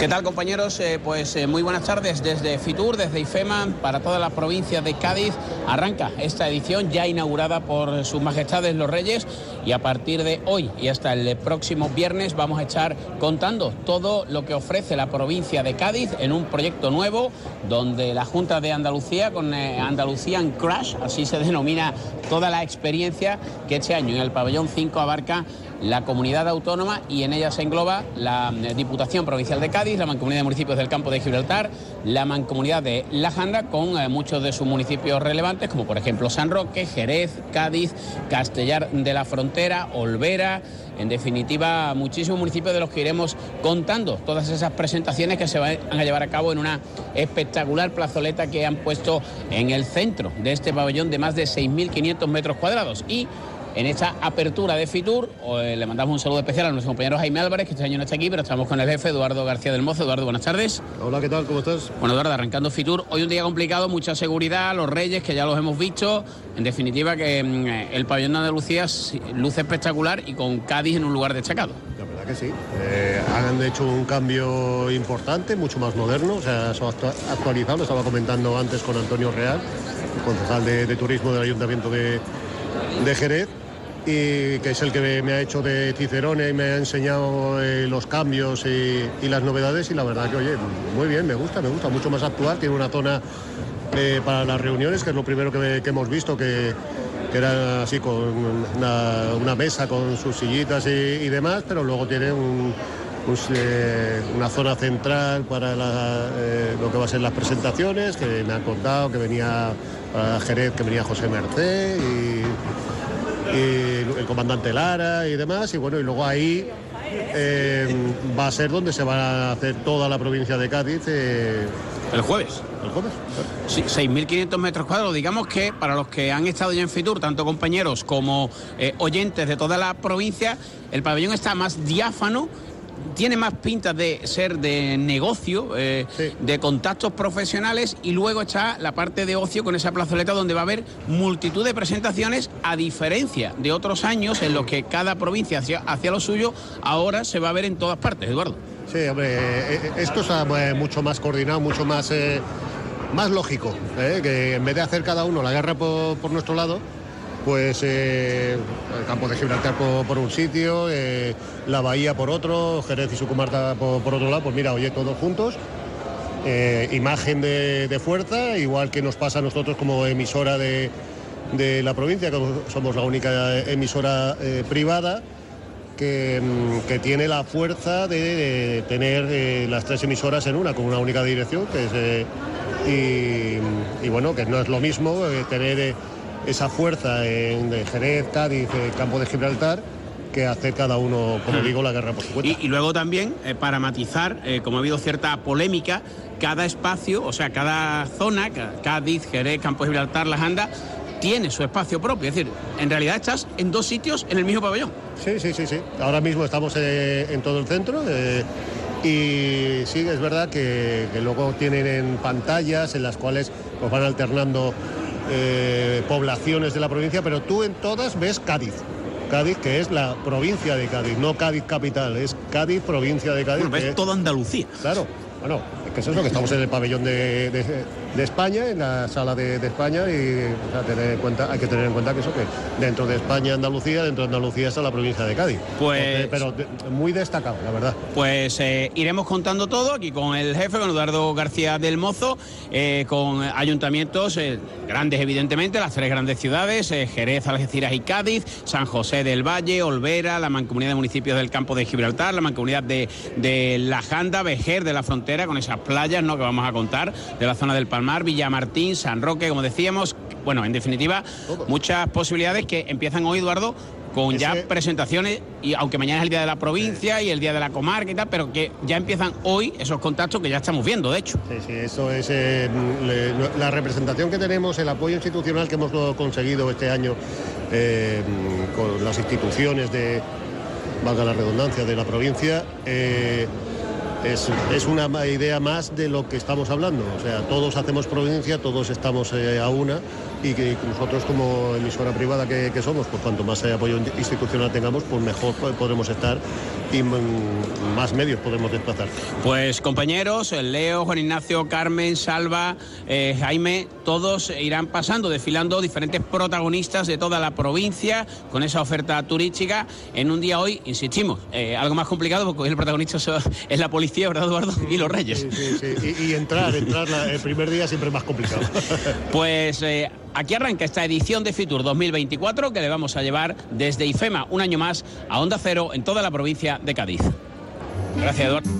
¿Qué tal compañeros? Eh, pues eh, muy buenas tardes desde Fitur, desde IFEMA, para toda la provincia de Cádiz. Arranca esta edición ya inaugurada por sus majestades los reyes y a partir de hoy y hasta el próximo viernes vamos a estar contando todo lo que ofrece la provincia de Cádiz en un proyecto nuevo donde la Junta de Andalucía con eh, Andalucían Crash, así se denomina toda la experiencia que este año en el pabellón 5 abarca la comunidad autónoma y en ella se engloba la eh, Diputación Provincial de Cádiz, la Mancomunidad de Municipios del Campo de Gibraltar, la Mancomunidad de La Janda, con eh, muchos de sus municipios relevantes, como por ejemplo San Roque, Jerez, Cádiz, Castellar de la Frontera, Olvera, en definitiva, muchísimos municipios de los que iremos contando todas esas presentaciones que se van a llevar a cabo en una espectacular plazoleta que han puesto en el centro de este pabellón de más de 6.500 metros cuadrados. Y en esta apertura de Fitur. Eh, le mandamos un saludo especial a nuestro compañero Jaime Álvarez, que este año no está aquí, pero estamos con el jefe Eduardo García del Mozo. Eduardo, buenas tardes. Hola, ¿qué tal? ¿Cómo estás? Bueno, Eduardo, arrancando Fitur. Hoy un día complicado, mucha seguridad, los Reyes, que ya los hemos visto. En definitiva, que mm, el pabellón de Andalucía luce espectacular y con Cádiz en un lugar destacado. La verdad que sí. Eh, han hecho un cambio importante, mucho más moderno, o sea, se ha actualizado, lo estaba comentando antes con Antonio Real, concejal de, de turismo del Ayuntamiento de, de Jerez y que es el que me ha hecho de Cicerone y me ha enseñado eh, los cambios y, las novedades y la verdad que oye, muy bien, me gusta, me gusta, mucho más actual, tiene una zona eh, para las reuniones, que es lo primero que, hemos visto, que, era así con una, mesa con sus sillitas y, demás, pero luego tiene eh, una zona central para lo que va a ser las presentaciones, que me ha contado que venía para Jerez, que venía José Merced y y el comandante Lara y demás. Y bueno, y luego ahí eh, va a ser donde se va a hacer toda la provincia de Cádiz. Eh, El jueves. El jueves. Sí, 6.500 metros cuadrados. Digamos que para los que han estado ya en Fitur, tanto compañeros como eh, oyentes de toda la provincia, el pabellón está más diáfano tiene más pinta de ser de negocio, eh, de contactos profesionales y luego está la parte de ocio con esa plazoleta donde va a haber multitud de presentaciones a diferencia de otros años en los que cada provincia hacía, hacía lo suyo, ahora se va a ver en todas partes, Eduardo. Sí, hombre, eh, eh, esto está eh, mucho más coordinado, mucho más, eh, más lógico, eh, que en vez de hacer cada uno la guerra por, por nuestro lado, pues eh, el campo de Gibraltar por, por un sitio, eh, la bahía por otro, Jerez y su comarca por, otro lado, pues mira, oye, todos juntos. eh, imagen de, fuerza, igual que nos pasa a nosotros como emisora de, de la provincia, que somos la única emisora eh, privada que, mm, que tiene la fuerza de, tener eh, las tres emisoras en una, con una única dirección, que es, y, y bueno, que no es lo mismo tener esa fuerza en Jerez, Cádiz, Campo de Gibraltar, que hacer cada uno, como Mm. digo, la guerra por su cuenta. Y, y luego también, eh, para matizar, eh, como ha habido cierta polémica, cada espacio, o sea, cada zona, Cádiz, Jerez, Campo de Gibraltar, Las Andas, tiene su espacio propio. Es decir, en realidad estás en dos sitios en el mismo pabellón. Sí, sí, sí, sí. Ahora mismo estamos eh, en todo el centro eh, y sí, es verdad que, que luego tienen en pantallas en las cuales pues, van alternando eh, poblaciones de la provincia, pero tú en todas ves Cádiz. Cádiz, que es la provincia de Cádiz, no Cádiz capital, es Cádiz, provincia de Cádiz. Bueno, que- toda Andalucía. Claro, bueno, es que es eso, que estamos en el pabellón de, de- de España, en la sala de, de España, y o sea, tener en cuenta, hay que tener en cuenta que eso, que dentro de España, Andalucía, dentro de Andalucía está la provincia de Cádiz. Pues- pero muy destacado, la verdad. Pues eh, iremos contando todo aquí con el jefe, con Eduardo García del Mozo, eh, con ayuntamientos eh, grandes, evidentemente, las tres grandes ciudades, Jerez, Algeciras y Cádiz, San José del Valle, Olvera, la mancomunidad de municipios del campo de Gibraltar, la mancomunidad de, de La Janda, Vejer de la frontera, con esas playas ¿no? que vamos a contar, de la zona del Palmar, Villamartín, San Roque, como decíamos. Bueno, en definitiva, muchas posibilidades que empiezan hoy, Eduardo, con ya presentaciones, y aunque mañana es el día de la provincia y el día de la comarca y tal, pero que ya empiezan hoy esos contactos que ya estamos viendo, de hecho. Sí, sí, eso es eh, le- la representación que tenemos, el apoyo institucional que hemos conseguido este año eh, con las instituciones de, valga la redundancia, de la provincia. eh, es, es una idea más de lo que estamos hablando. O sea, todos hacemos provincia, todos estamos eh, a una y que nosotros como emisora privada que, que somos, pues cuanto más eh, apoyo institucional tengamos, pues mejor po- podremos estar y más medios podemos desplazar. Pues compañeros, eh, Leo, Juan Ignacio, Carmen, Salva, eh, Jaime, todos irán pasando, desfilando diferentes protagonistas de toda la provincia con esa oferta turística en un día hoy, insistimos, eh, algo más complicado porque hoy el protagonista es la policía, ¿verdad Eduardo? Y los reyes. Sí, sí, Y, y entrar, entrar la- el primer día siempre es más complicado. Pues eh, aquí arranca esta edición de Fitur 2024 que le vamos a llevar desde IFEMA un año más a Onda Cero en toda la provincia de Cádiz. Gracias, Eduardo.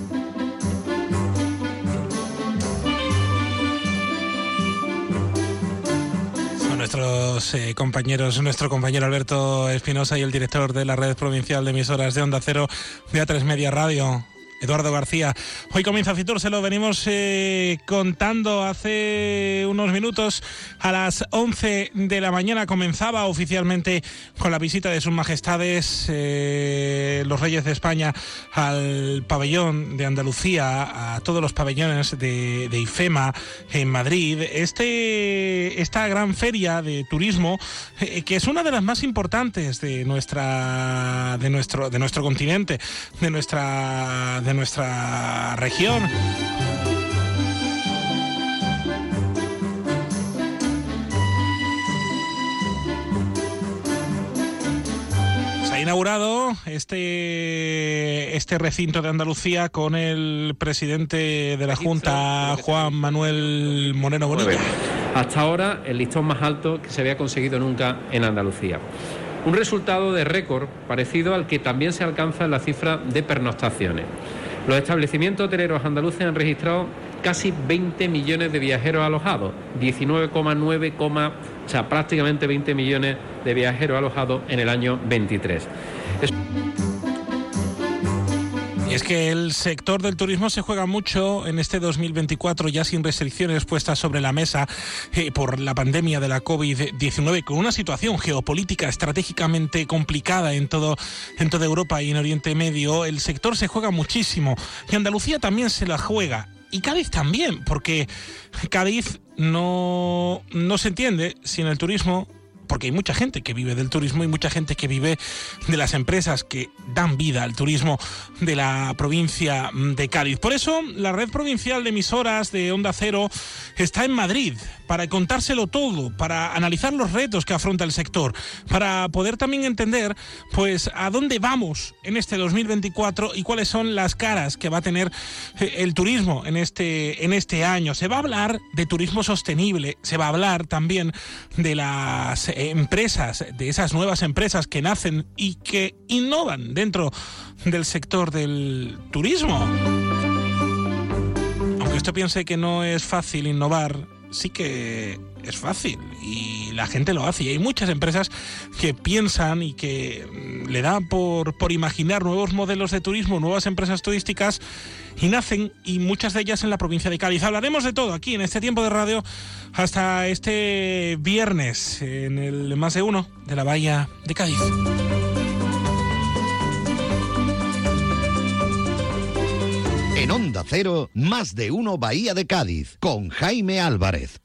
Nuestros eh, compañeros, nuestro compañero Alberto Espinosa y el director de la red provincial de emisoras de Onda Cero de A3 Media Radio. Eduardo García. Hoy comienza Fitur, se lo venimos eh, contando hace unos minutos. A las 11 de la mañana comenzaba oficialmente con la visita de sus majestades eh, los reyes de España al pabellón de Andalucía, a todos los pabellones de, de IFEMA en Madrid. Este, esta gran feria de turismo, eh, que es una de las más importantes de nuestra, de nuestro, de nuestro continente, de nuestra, nuestra región. Se ha inaugurado este, este recinto de Andalucía con el presidente de la Junta, Juan Manuel Moreno Bonilla. Hasta ahora el listón más alto que se había conseguido nunca en Andalucía. Un resultado de récord parecido al que también se alcanza en la cifra de pernoctaciones. Los establecimientos hoteleros andaluces han registrado casi 20 millones de viajeros alojados, 19,9, o sea, prácticamente 20 millones de viajeros alojados en el año 23. Es- Es que el sector del turismo se juega mucho en este 2024 ya sin restricciones puestas sobre la mesa eh, por la pandemia de la COVID-19 con una situación geopolítica estratégicamente complicada en todo en toda Europa y en Oriente Medio, el sector se juega muchísimo y Andalucía también se la juega. Y Cádiz también, porque Cádiz no, no se entiende sin el turismo porque hay mucha gente que vive del turismo y mucha gente que vive de las empresas que dan vida al turismo de la provincia de Cádiz. Por eso la red provincial de emisoras de Onda Cero está en Madrid para contárselo todo, para analizar los retos que afronta el sector, para poder también entender pues a dónde vamos en este 2024 y cuáles son las caras que va a tener eh, el turismo en este en este año. Se va a hablar de turismo sostenible, se va a hablar también de las empresas, de esas nuevas empresas que nacen y que innovan dentro del sector del turismo. Aunque usted piense que no es fácil innovar, sí que es fácil y la gente lo hace. Y hay muchas empresas que piensan y que mm, le dan por, por imaginar nuevos modelos de turismo, nuevas empresas turísticas y nacen y muchas de ellas en la provincia de Cádiz. Hablaremos de todo aquí en este tiempo de radio hasta este viernes en el más de uno de la Bahía de Cádiz. En Onda Cero, más de uno Bahía de Cádiz, con Jaime Álvarez.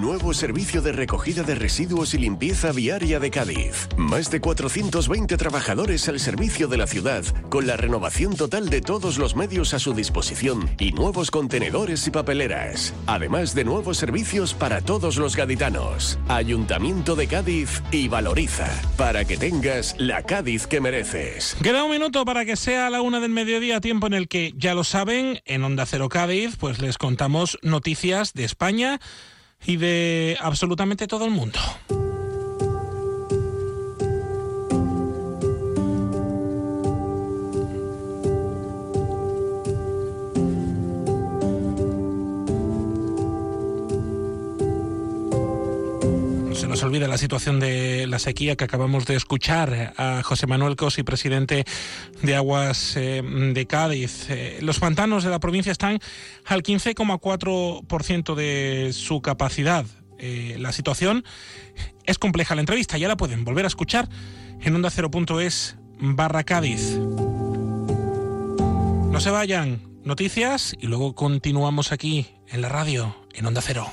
Nuevo servicio de recogida de residuos y limpieza viaria de Cádiz. Más de 420 trabajadores al servicio de la ciudad, con la renovación total de todos los medios a su disposición y nuevos contenedores y papeleras. Además de nuevos servicios para todos los gaditanos. Ayuntamiento de Cádiz y Valoriza, para que tengas la Cádiz que mereces. Queda un minuto para que sea la una del mediodía, tiempo en el que, ya lo saben, en Onda Cero Cádiz, pues les contamos noticias de España y de absolutamente todo el mundo. Nos olvida la situación de la sequía que acabamos de escuchar a José Manuel Cosi, presidente de Aguas eh, de Cádiz. Eh, los pantanos de la provincia están al 15,4% de su capacidad. Eh, la situación es compleja. La entrevista ya la pueden volver a escuchar en onda 0.es barra Cádiz. No se vayan, noticias y luego continuamos aquí en la radio, en onda cero.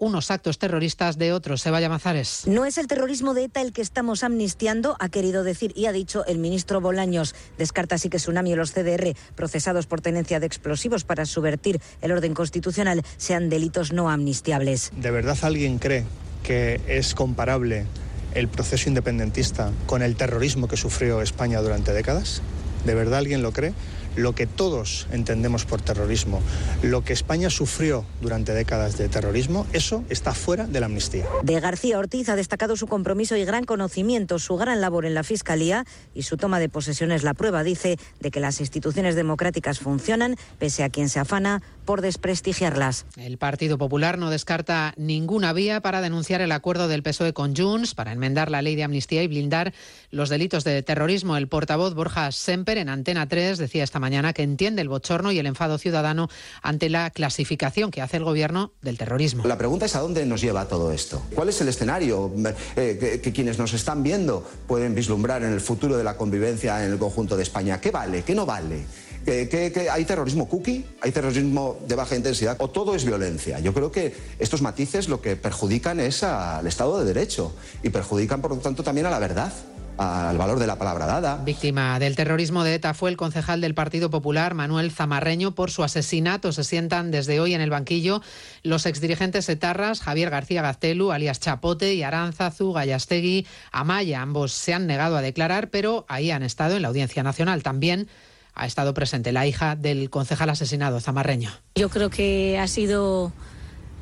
unos actos terroristas de otros. Seba Mazares. No es el terrorismo de ETA el que estamos amnistiando, ha querido decir y ha dicho el ministro Bolaños. Descarta así que Tsunami y los CDR, procesados por tenencia de explosivos para subvertir el orden constitucional, sean delitos no amnistiables. ¿De verdad alguien cree que es comparable el proceso independentista con el terrorismo que sufrió España durante décadas? ¿De verdad alguien lo cree? Lo que todos entendemos por terrorismo, lo que España sufrió durante décadas de terrorismo, eso está fuera de la amnistía. De García Ortiz ha destacado su compromiso y gran conocimiento, su gran labor en la Fiscalía y su toma de posesión es la prueba, dice, de que las instituciones democráticas funcionan, pese a quien se afana por desprestigiarlas. El Partido Popular no descarta ninguna vía para denunciar el acuerdo del PSOE con Junts para enmendar la ley de amnistía y blindar los delitos de terrorismo. El portavoz Borja Semper en Antena 3 decía esta mañana que entiende el bochorno y el enfado ciudadano ante la clasificación que hace el gobierno del terrorismo. La pregunta es a dónde nos lleva todo esto. ¿Cuál es el escenario eh, que, quienes nos están viendo pueden vislumbrar en el futuro de la convivencia en el conjunto de España? ¿Qué vale? ¿Qué no vale? ¿Que, que- que hay terrorismo cookie? ¿Hay terrorismo de baja intensidad? ¿O todo es violencia? Yo creo que estos matices lo que perjudican es al Estado de Derecho y perjudican, por lo tanto, también a la verdad, al valor de la palabra dada. Víctima del terrorismo de ETA fue el concejal del Partido Popular, Manuel Zamarreño, por su asesinato. Se sientan desde hoy en el banquillo los exdirigentes etarras Javier García Gaztelu, alias Chapote, y Aránzazu, Gallastegui, Amaya. Ambos se han negado a declarar, pero ahí han estado en la Audiencia Nacional. También ha estado presente la hija del concejal asesinado, Zamarreño. Yo creo que ha sido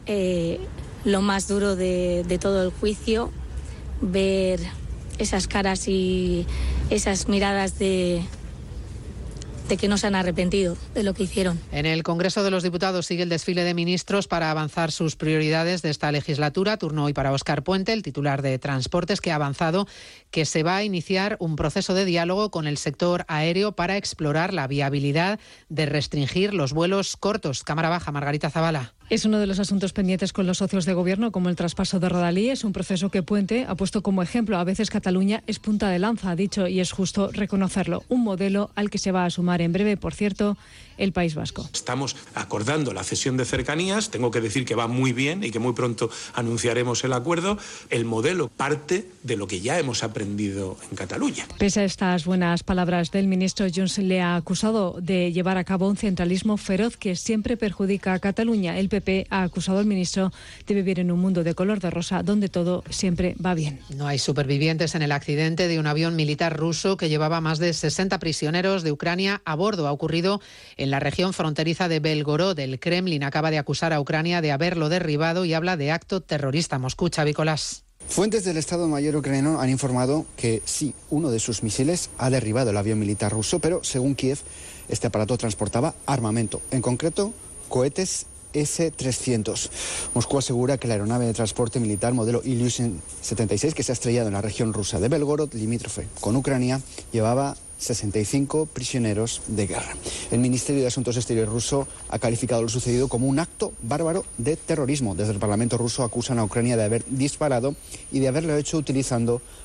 eh, lo más duro de, de todo el juicio, ver esas caras y esas miradas de, de que no se han arrepentido de lo que hicieron. En el Congreso de los Diputados sigue el desfile de ministros para avanzar sus prioridades de esta legislatura. Turno hoy para Óscar Puente, el titular de Transportes, que ha avanzado que se va a iniciar un proceso de diálogo con el sector aéreo para explorar la viabilidad de restringir los vuelos cortos. Cámara Baja, Margarita Zavala. Es uno de los asuntos pendientes con los socios de gobierno, como el traspaso de Rodalí. Es un proceso que Puente ha puesto como ejemplo. A veces Cataluña es punta de lanza, ha dicho, y es justo reconocerlo. Un modelo al que se va a sumar en breve, por cierto, el País Vasco. Estamos acordando la cesión de cercanías. Tengo que decir que va muy bien y que muy pronto anunciaremos el acuerdo. El modelo parte de lo que ya hemos aprendido en Cataluña. Pese a estas buenas palabras del ministro, Junts le ha acusado de llevar a cabo un centralismo feroz que siempre perjudica a Cataluña. El PP ha acusado al ministro de vivir en un mundo de color de rosa donde todo siempre va bien. No hay supervivientes en el accidente de un avión militar ruso que llevaba más de 60 prisioneros de Ucrania a bordo. Ha ocurrido en la región fronteriza de Belgorod. El Kremlin acaba de acusar a Ucrania de haberlo derribado y habla de acto terrorista. Moscú, Chavicolas. Fuentes del Estado Mayor ucraniano han informado que sí, uno de sus misiles ha derribado el avión militar ruso, pero según Kiev, este aparato transportaba armamento, en concreto cohetes S-300. Moscú asegura que la aeronave de transporte militar modelo Ilyushin 76, que se ha estrellado en la región rusa de Belgorod, limítrofe con Ucrania, llevaba 65 prisioneros de guerra. El Ministerio de Asuntos Exteriores ruso ha calificado lo sucedido como un acto bárbaro de terrorismo. Desde el Parlamento ruso acusan a Ucrania de haber disparado y de haberlo hecho utilizando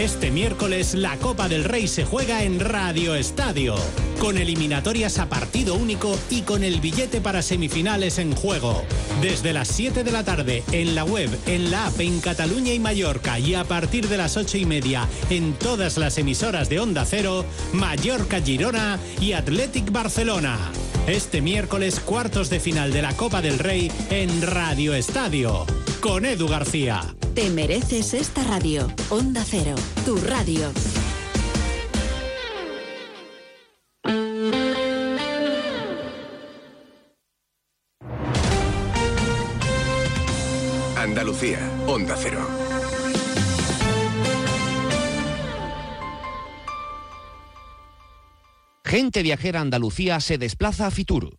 Este miércoles la Copa del Rey se juega en Radio Estadio, con eliminatorias a partido único y con el billete para semifinales en juego. Desde las 7 de la tarde en la web, en la app en Cataluña y Mallorca y a partir de las 8 y media en todas las emisoras de Onda Cero, Mallorca Girona y Athletic Barcelona. Este miércoles cuartos de final de la Copa del Rey en Radio Estadio, con Edu García. Te mereces esta radio. Onda Cero, tu radio. Andalucía, Onda Cero. Gente viajera a Andalucía se desplaza a Fitur.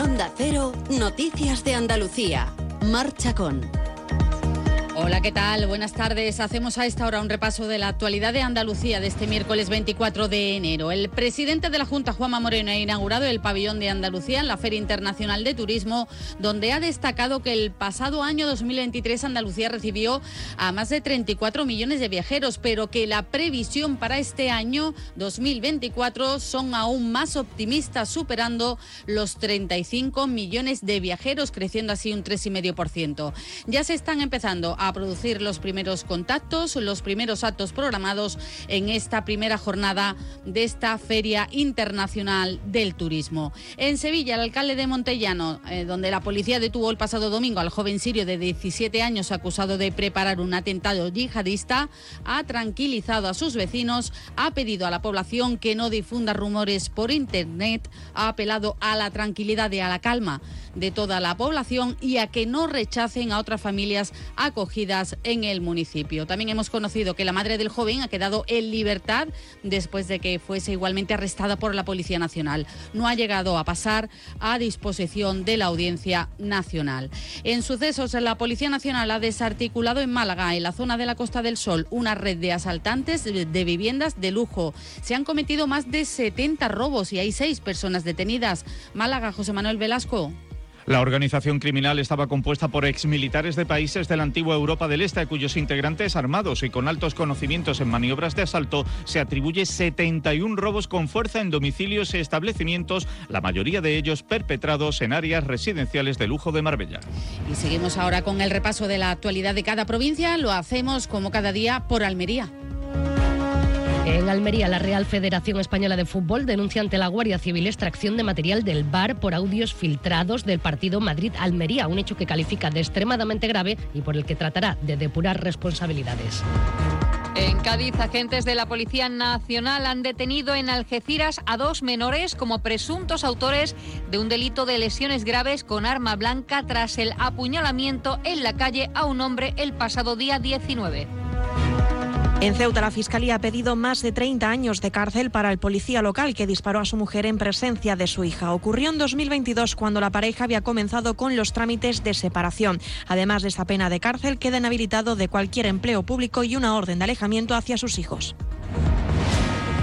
En Onda Cero, Noticias de Andalucía. Marcha con. Hola, ¿qué tal? Buenas tardes. Hacemos a esta hora un repaso de la actualidad de Andalucía de este miércoles 24 de enero. El presidente de la Junta, Juanma Moreno, ha inaugurado el pabellón de Andalucía en la Feria Internacional de Turismo, donde ha destacado que el pasado año 2023 Andalucía recibió a más de 34 millones de viajeros, pero que la previsión para este año 2024 son aún más optimistas, superando los 35 millones de viajeros, creciendo así un 3,5%. Ya se están empezando a producir los primeros contactos, los primeros actos programados en esta primera jornada de esta Feria Internacional del Turismo. En Sevilla, el alcalde de Montellano, eh, donde la policía detuvo el pasado domingo al joven sirio de 17 años acusado de preparar un atentado yihadista, ha tranquilizado a sus vecinos, ha pedido a la población que no difunda rumores por Internet, ha apelado a la tranquilidad y a la calma de toda la población y a que no rechacen a otras familias acogidas en el municipio. También hemos conocido que la madre del joven ha quedado en libertad después de que fuese igualmente arrestada por la Policía Nacional. No ha llegado a pasar a disposición de la Audiencia Nacional. En sucesos, la Policía Nacional ha desarticulado en Málaga, en la zona de la Costa del Sol, una red de asaltantes de viviendas de lujo. Se han cometido más de 70 robos y hay seis personas detenidas. Málaga, José Manuel Velasco. La organización criminal estaba compuesta por exmilitares de países de la antigua Europa del Este, cuyos integrantes armados y con altos conocimientos en maniobras de asalto se atribuye 71 robos con fuerza en domicilios y establecimientos, la mayoría de ellos perpetrados en áreas residenciales de lujo de Marbella. Y seguimos ahora con el repaso de la actualidad de cada provincia. Lo hacemos como cada día por Almería. En Almería, la Real Federación Española de Fútbol denuncia ante la Guardia Civil extracción de material del bar por audios filtrados del partido Madrid-Almería, un hecho que califica de extremadamente grave y por el que tratará de depurar responsabilidades. En Cádiz, agentes de la Policía Nacional han detenido en Algeciras a dos menores como presuntos autores de un delito de lesiones graves con arma blanca tras el apuñalamiento en la calle a un hombre el pasado día 19. En Ceuta, la Fiscalía ha pedido más de 30 años de cárcel para el policía local que disparó a su mujer en presencia de su hija. Ocurrió en 2022 cuando la pareja había comenzado con los trámites de separación. Además de esta pena de cárcel, queda inhabilitado de cualquier empleo público y una orden de alejamiento hacia sus hijos.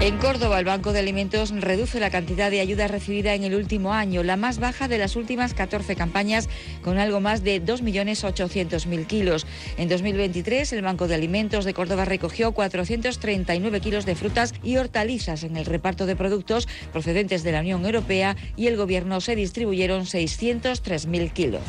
En Córdoba, el Banco de Alimentos reduce la cantidad de ayuda recibida en el último año, la más baja de las últimas 14 campañas, con algo más de 2.800.000 kilos. En 2023, el Banco de Alimentos de Córdoba recogió 439 kilos de frutas y hortalizas en el reparto de productos procedentes de la Unión Europea y el Gobierno se distribuyeron 603.000 kilos.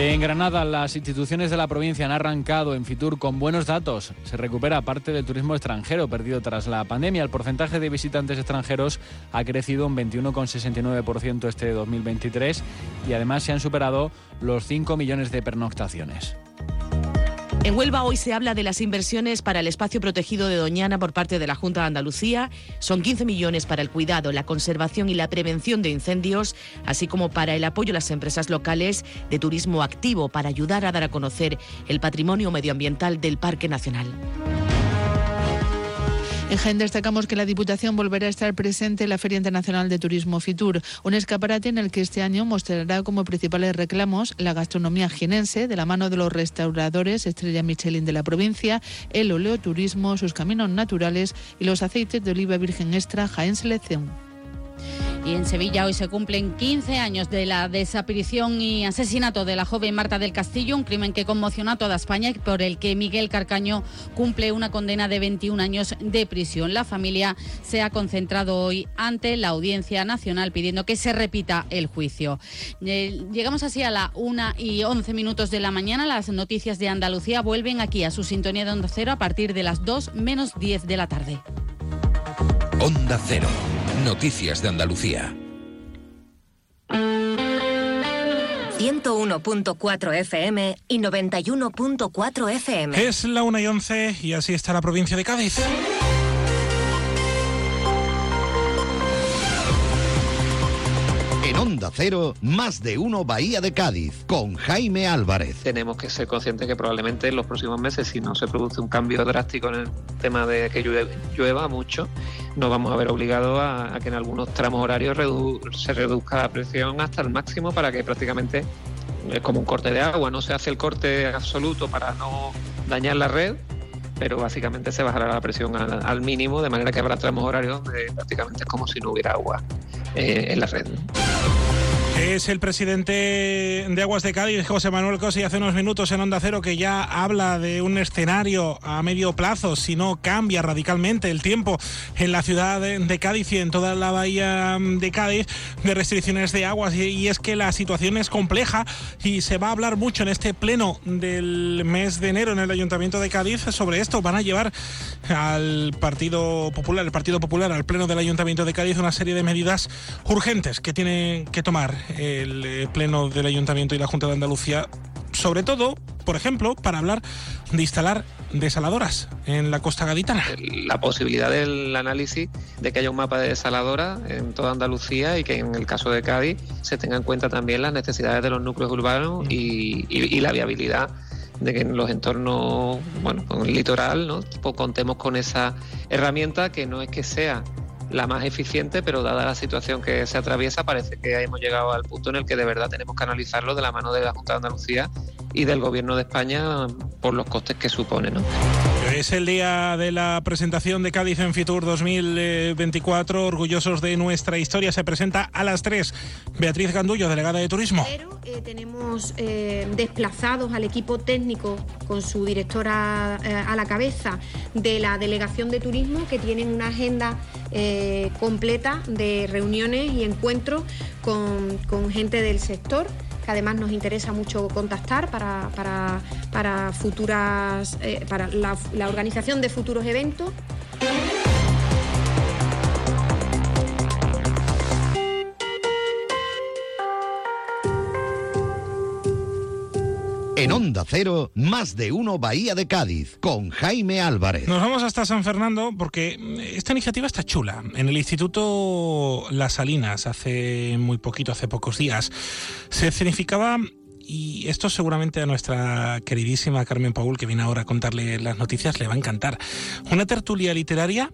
En Granada, las instituciones de la provincia han arrancado en Fitur con buenos datos. Se recupera parte del turismo extranjero perdido tras la pandemia. El porcentaje de visitantes extranjeros ha crecido un 21,69% este 2023 y además se han superado los 5 millones de pernoctaciones. En Huelva hoy se habla de las inversiones para el espacio protegido de Doñana por parte de la Junta de Andalucía. Son 15 millones para el cuidado, la conservación y la prevención de incendios, así como para el apoyo a las empresas locales de turismo activo para ayudar a dar a conocer el patrimonio medioambiental del Parque Nacional. En Jaén destacamos que la Diputación volverá a estar presente en la Feria Internacional de Turismo Fitur, un escaparate en el que este año mostrará como principales reclamos la gastronomía jienense de la mano de los restauradores Estrella Michelin de la provincia, el oleoturismo, sus caminos naturales y los aceites de oliva virgen extra Jaén Selección. Y en Sevilla hoy se cumplen 15 años de la desaparición y asesinato de la joven Marta del Castillo, un crimen que conmocionó a toda España y por el que Miguel Carcaño cumple una condena de 21 años de prisión. La familia se ha concentrado hoy ante la Audiencia Nacional pidiendo que se repita el juicio. Eh, llegamos así a la 1 y 11 minutos de la mañana. Las noticias de Andalucía vuelven aquí a su sintonía de Onda Cero a partir de las 2 menos 10 de la tarde. Onda Cero. Noticias de Andalucía. 101.4 FM y 91.4 FM. Es la 1 y 11 y así está la provincia de Cádiz. Onda Cero, más de uno Bahía de Cádiz, con Jaime Álvarez. Tenemos que ser conscientes que probablemente en los próximos meses, si no se produce un cambio drástico en el tema de que llueva mucho, nos vamos a ver obligados a, que en algunos tramos horarios se reduzca la presión hasta el máximo para que prácticamente es como un corte de agua, no se hace el corte absoluto para no dañar la red, pero básicamente se bajará la presión al, mínimo, de manera que habrá tramos horarios donde prácticamente es como si no hubiera agua eh, en la red. Es el presidente de Aguas de Cádiz, José Manuel Cosi, hace unos minutos en Onda Cero que ya habla de un escenario a medio plazo, si no cambia radicalmente el tiempo en la ciudad de, Cádiz y en toda la bahía de Cádiz de restricciones de aguas. Y, es que la situación es compleja y se va a hablar mucho en este pleno del mes de enero en el Ayuntamiento de Cádiz sobre esto. Van a llevar al Partido Popular, el Partido Popular, al pleno del Ayuntamiento de Cádiz una serie de medidas urgentes que tiene que tomar el eh, pleno del Ayuntamiento y la Junta de Andalucía, sobre todo, por ejemplo, para hablar de instalar desaladoras en la costa gaditana. la posibilidad del análisis de que haya un mapa de desaladora en toda Andalucía y que en el caso de Cádiz se tengan en cuenta también las necesidades de los núcleos urbanos y, y- y la viabilidad de que en los entornos, bueno, con el litoral, ¿no? Contemos con esa herramienta que no es que sea la más eficiente, pero dada la situación que se atraviesa, parece que hemos llegado al punto en el que de verdad tenemos que analizarlo de la mano de la Junta de Andalucía y del Gobierno de España por los costes que supone, ¿no? Es el día de la presentación de Cádiz en Fitur 2024. Orgullosos de nuestra historia. Se presenta a las 3. Beatriz Gandullo, delegada de Turismo. Eh, tenemos eh, desplazados al equipo técnico con su directora eh, a la cabeza de la delegación de turismo que tienen una agenda completa de reuniones y encuentros con gente del sector que además nos interesa mucho contactar para, para, para futuras eh, para la, la organización de futuros eventos. En Onda Cero, más de uno Bahía de Cádiz, con Jaime Álvarez. Nos vamos hasta San Fernando porque esta iniciativa está chula. En el Instituto Las Salinas, hace muy poquito, hace pocos días, se escenificaba y esto seguramente a nuestra queridísima Carmen Paul, que viene ahora a contarle las noticias, le va a encantar. Una tertulia literaria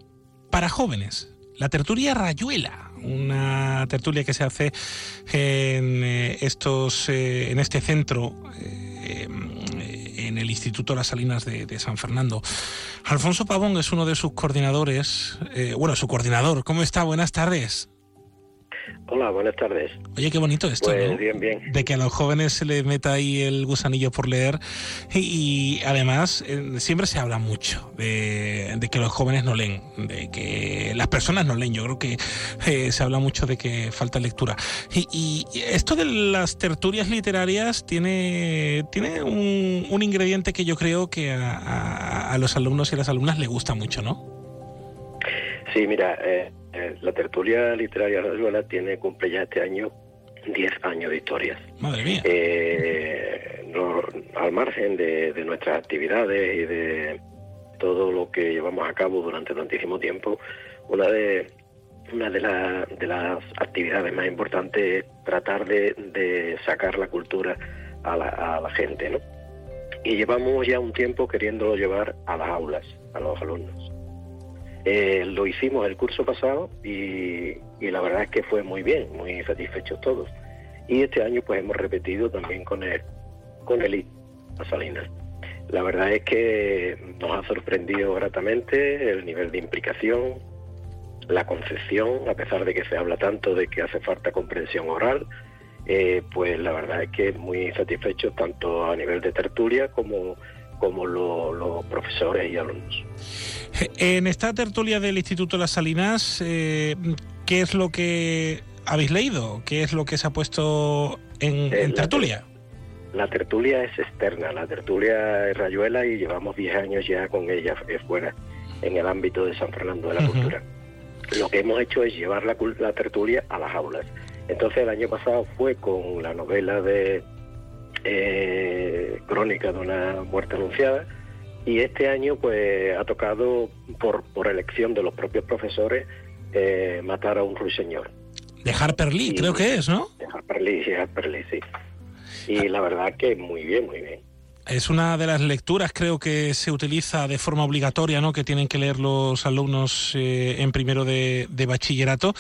para jóvenes. La tertulia Rayuela, una tertulia que se hace en eh, estos eh, en este centro eh, en el Instituto Las Salinas de, de San Fernando. Alfonso Pavón es uno de sus coordinadores, eh, bueno, su coordinador. ¿Cómo está? Buenas tardes. Hola, buenas tardes. Oye, qué bonito esto, Pues ¿no? bien, bien. De que a los jóvenes se les meta ahí el gusanillo por leer. Y, y además, eh, siempre se habla mucho de, de que los jóvenes no leen, de que las personas no leen. Yo creo que eh, se habla mucho de que falta lectura. Y, y esto de las tertulias literarias tiene, tiene un, un ingrediente que yo creo que a, a- a los alumnos y a las alumnas le gusta mucho, ¿no? Sí, mira, eh, eh, la tertulia literaria Rayuela tiene, cumple ya este año 10 años de historias. Madre mía. Eh, no- al margen de, de nuestras actividades y de todo lo que llevamos a cabo durante tantísimo tiempo, una de una de, la- de las actividades más importantes es tratar de, de sacar la cultura a la, a la gente, ¿no? Y llevamos ya un tiempo queriéndolo llevar a las aulas, a los alumnos. Eh, lo hicimos el curso pasado y, y la verdad es que fue muy bien, muy satisfechos todos. Y este año pues hemos repetido también con el, con el Salinas. La verdad es que nos ha sorprendido gratamente el nivel de implicación, la concepción, a pesar de que se habla tanto de que hace falta comprensión oral, eh, pues la verdad es que muy satisfechos tanto a nivel de tertulia como, como lo- los profesores y alumnos. En esta tertulia del Instituto Las Salinas, eh, ¿qué es lo que habéis leído? ¿Qué es lo que se ha puesto en, Eh, en la tertulia? La tertulia es externa, la tertulia es Rayuela y llevamos 10 años ya con ella fuera, en el ámbito de San Fernando de la. Cultura. lo que hemos hecho es llevar la, la tertulia a las aulas. Entonces el año pasado fue con la novela de eh, Crónica de una muerte anunciada y este año pues ha tocado por, por elección de los propios profesores eh, matar a un ruiseñor. De Harper Lee, creo que es, ¿no? De Harper Lee, sí, Harper Lee, sí. Y la verdad que muy bien, muy bien. Es una de las lecturas, creo que se utiliza de forma obligatoria, ¿no? Que tienen que leer los alumnos eh, en primero de, bachillerato.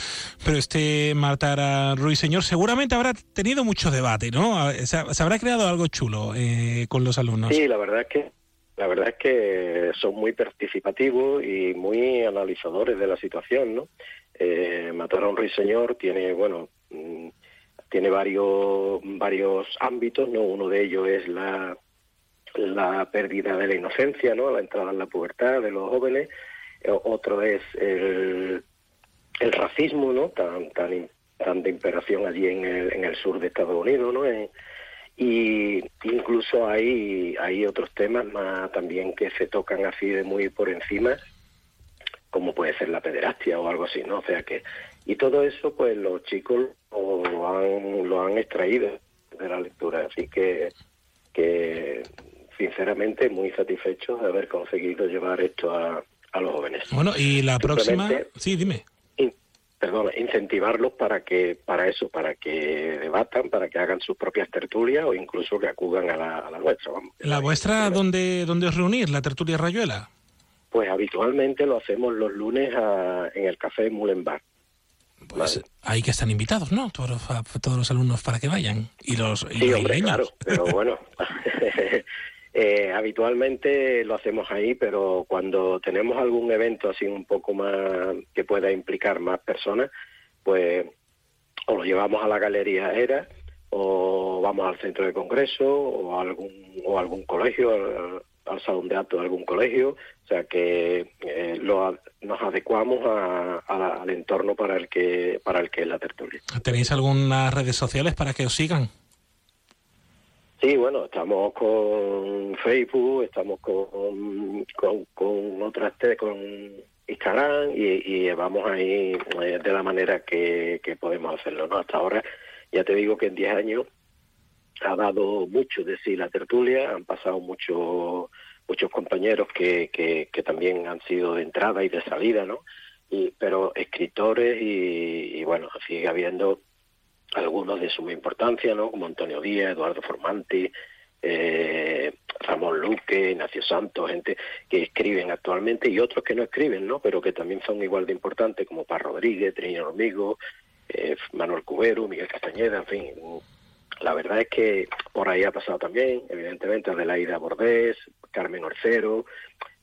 Pero este Matar a Ruiseñor seguramente habrá tenido mucho debate, ¿no? Se, habrá creado algo chulo eh, con los alumnos. Sí, la verdad es que la verdad es que son muy participativos y muy analizadores de la situación, ¿no? Eh, Matar a un ruiseñor tiene, bueno, mm, tiene varios varios ámbitos, ¿no? Uno de ellos es la la pérdida de la inocencia, ¿no? La entrada en la pubertad de los jóvenes. Eh, otro es el, racismo, ¿no? Tan, tan, tan de imperación allí en el, en el sur de Estados Unidos, ¿no? y incluso hay, hay otros temas más también que se tocan así de muy por encima, como puede ser la pederastia o algo así, ¿no? O sea que, y todo eso, pues los chicos lo han, lo han extraído de la lectura, así que, que sinceramente muy satisfechos de haber conseguido llevar esto a, a los jóvenes. Bueno, y la próxima, sí, dime. perdón, incentivarlos para que, para eso, para que debatan, para que hagan sus propias tertulias o incluso que acudan a la, a la nuestra. Vamos. ¿La vuestra dónde, dónde os reunir, la tertulia Rayuela? Pues habitualmente lo hacemos los lunes en el Café Mulenbar. Pues ahí que están invitados, ¿no? Todos, todos los alumnos para que vayan. Y los, y sí, hombre, claro, pero bueno, Eh, habitualmente lo hacemos ahí, pero cuando tenemos algún evento así un poco más que pueda implicar más personas, pues o lo llevamos a la galería ERA o vamos al centro de congreso o a algún o algún colegio, al, salón de actos de algún colegio, o sea que eh, lo, nos adecuamos al entorno para el que para el que es la tertulia. ¿Tenéis algunas redes sociales para que os sigan? Sí, bueno, estamos con Facebook, estamos con, con, con otras, con Instagram y, vamos ahí eh, de la manera que, podemos hacerlo, ¿no? Hasta ahora, ya te digo que en 10 años ha dado mucho de sí la tertulia, han pasado muchos muchos compañeros que, que, que, también han sido de entrada y de salida, ¿no? Y, pero escritores y, y bueno, sigue habiendo algunos de suma importancia, ¿no? Como Antonio Díaz, Eduardo Formanti, eh, Ramón Luque, Ignacio Santos, gente que escriben actualmente y otros que no escriben, ¿no? Pero que también son igual de importantes, como Paz Rodríguez, Trinidad Hormigo, eh, Manuel Cubero, Miguel Castañeda, en fin. La verdad es que por ahí ha pasado también, evidentemente, Adelaida Bordés, Carmen Orcero,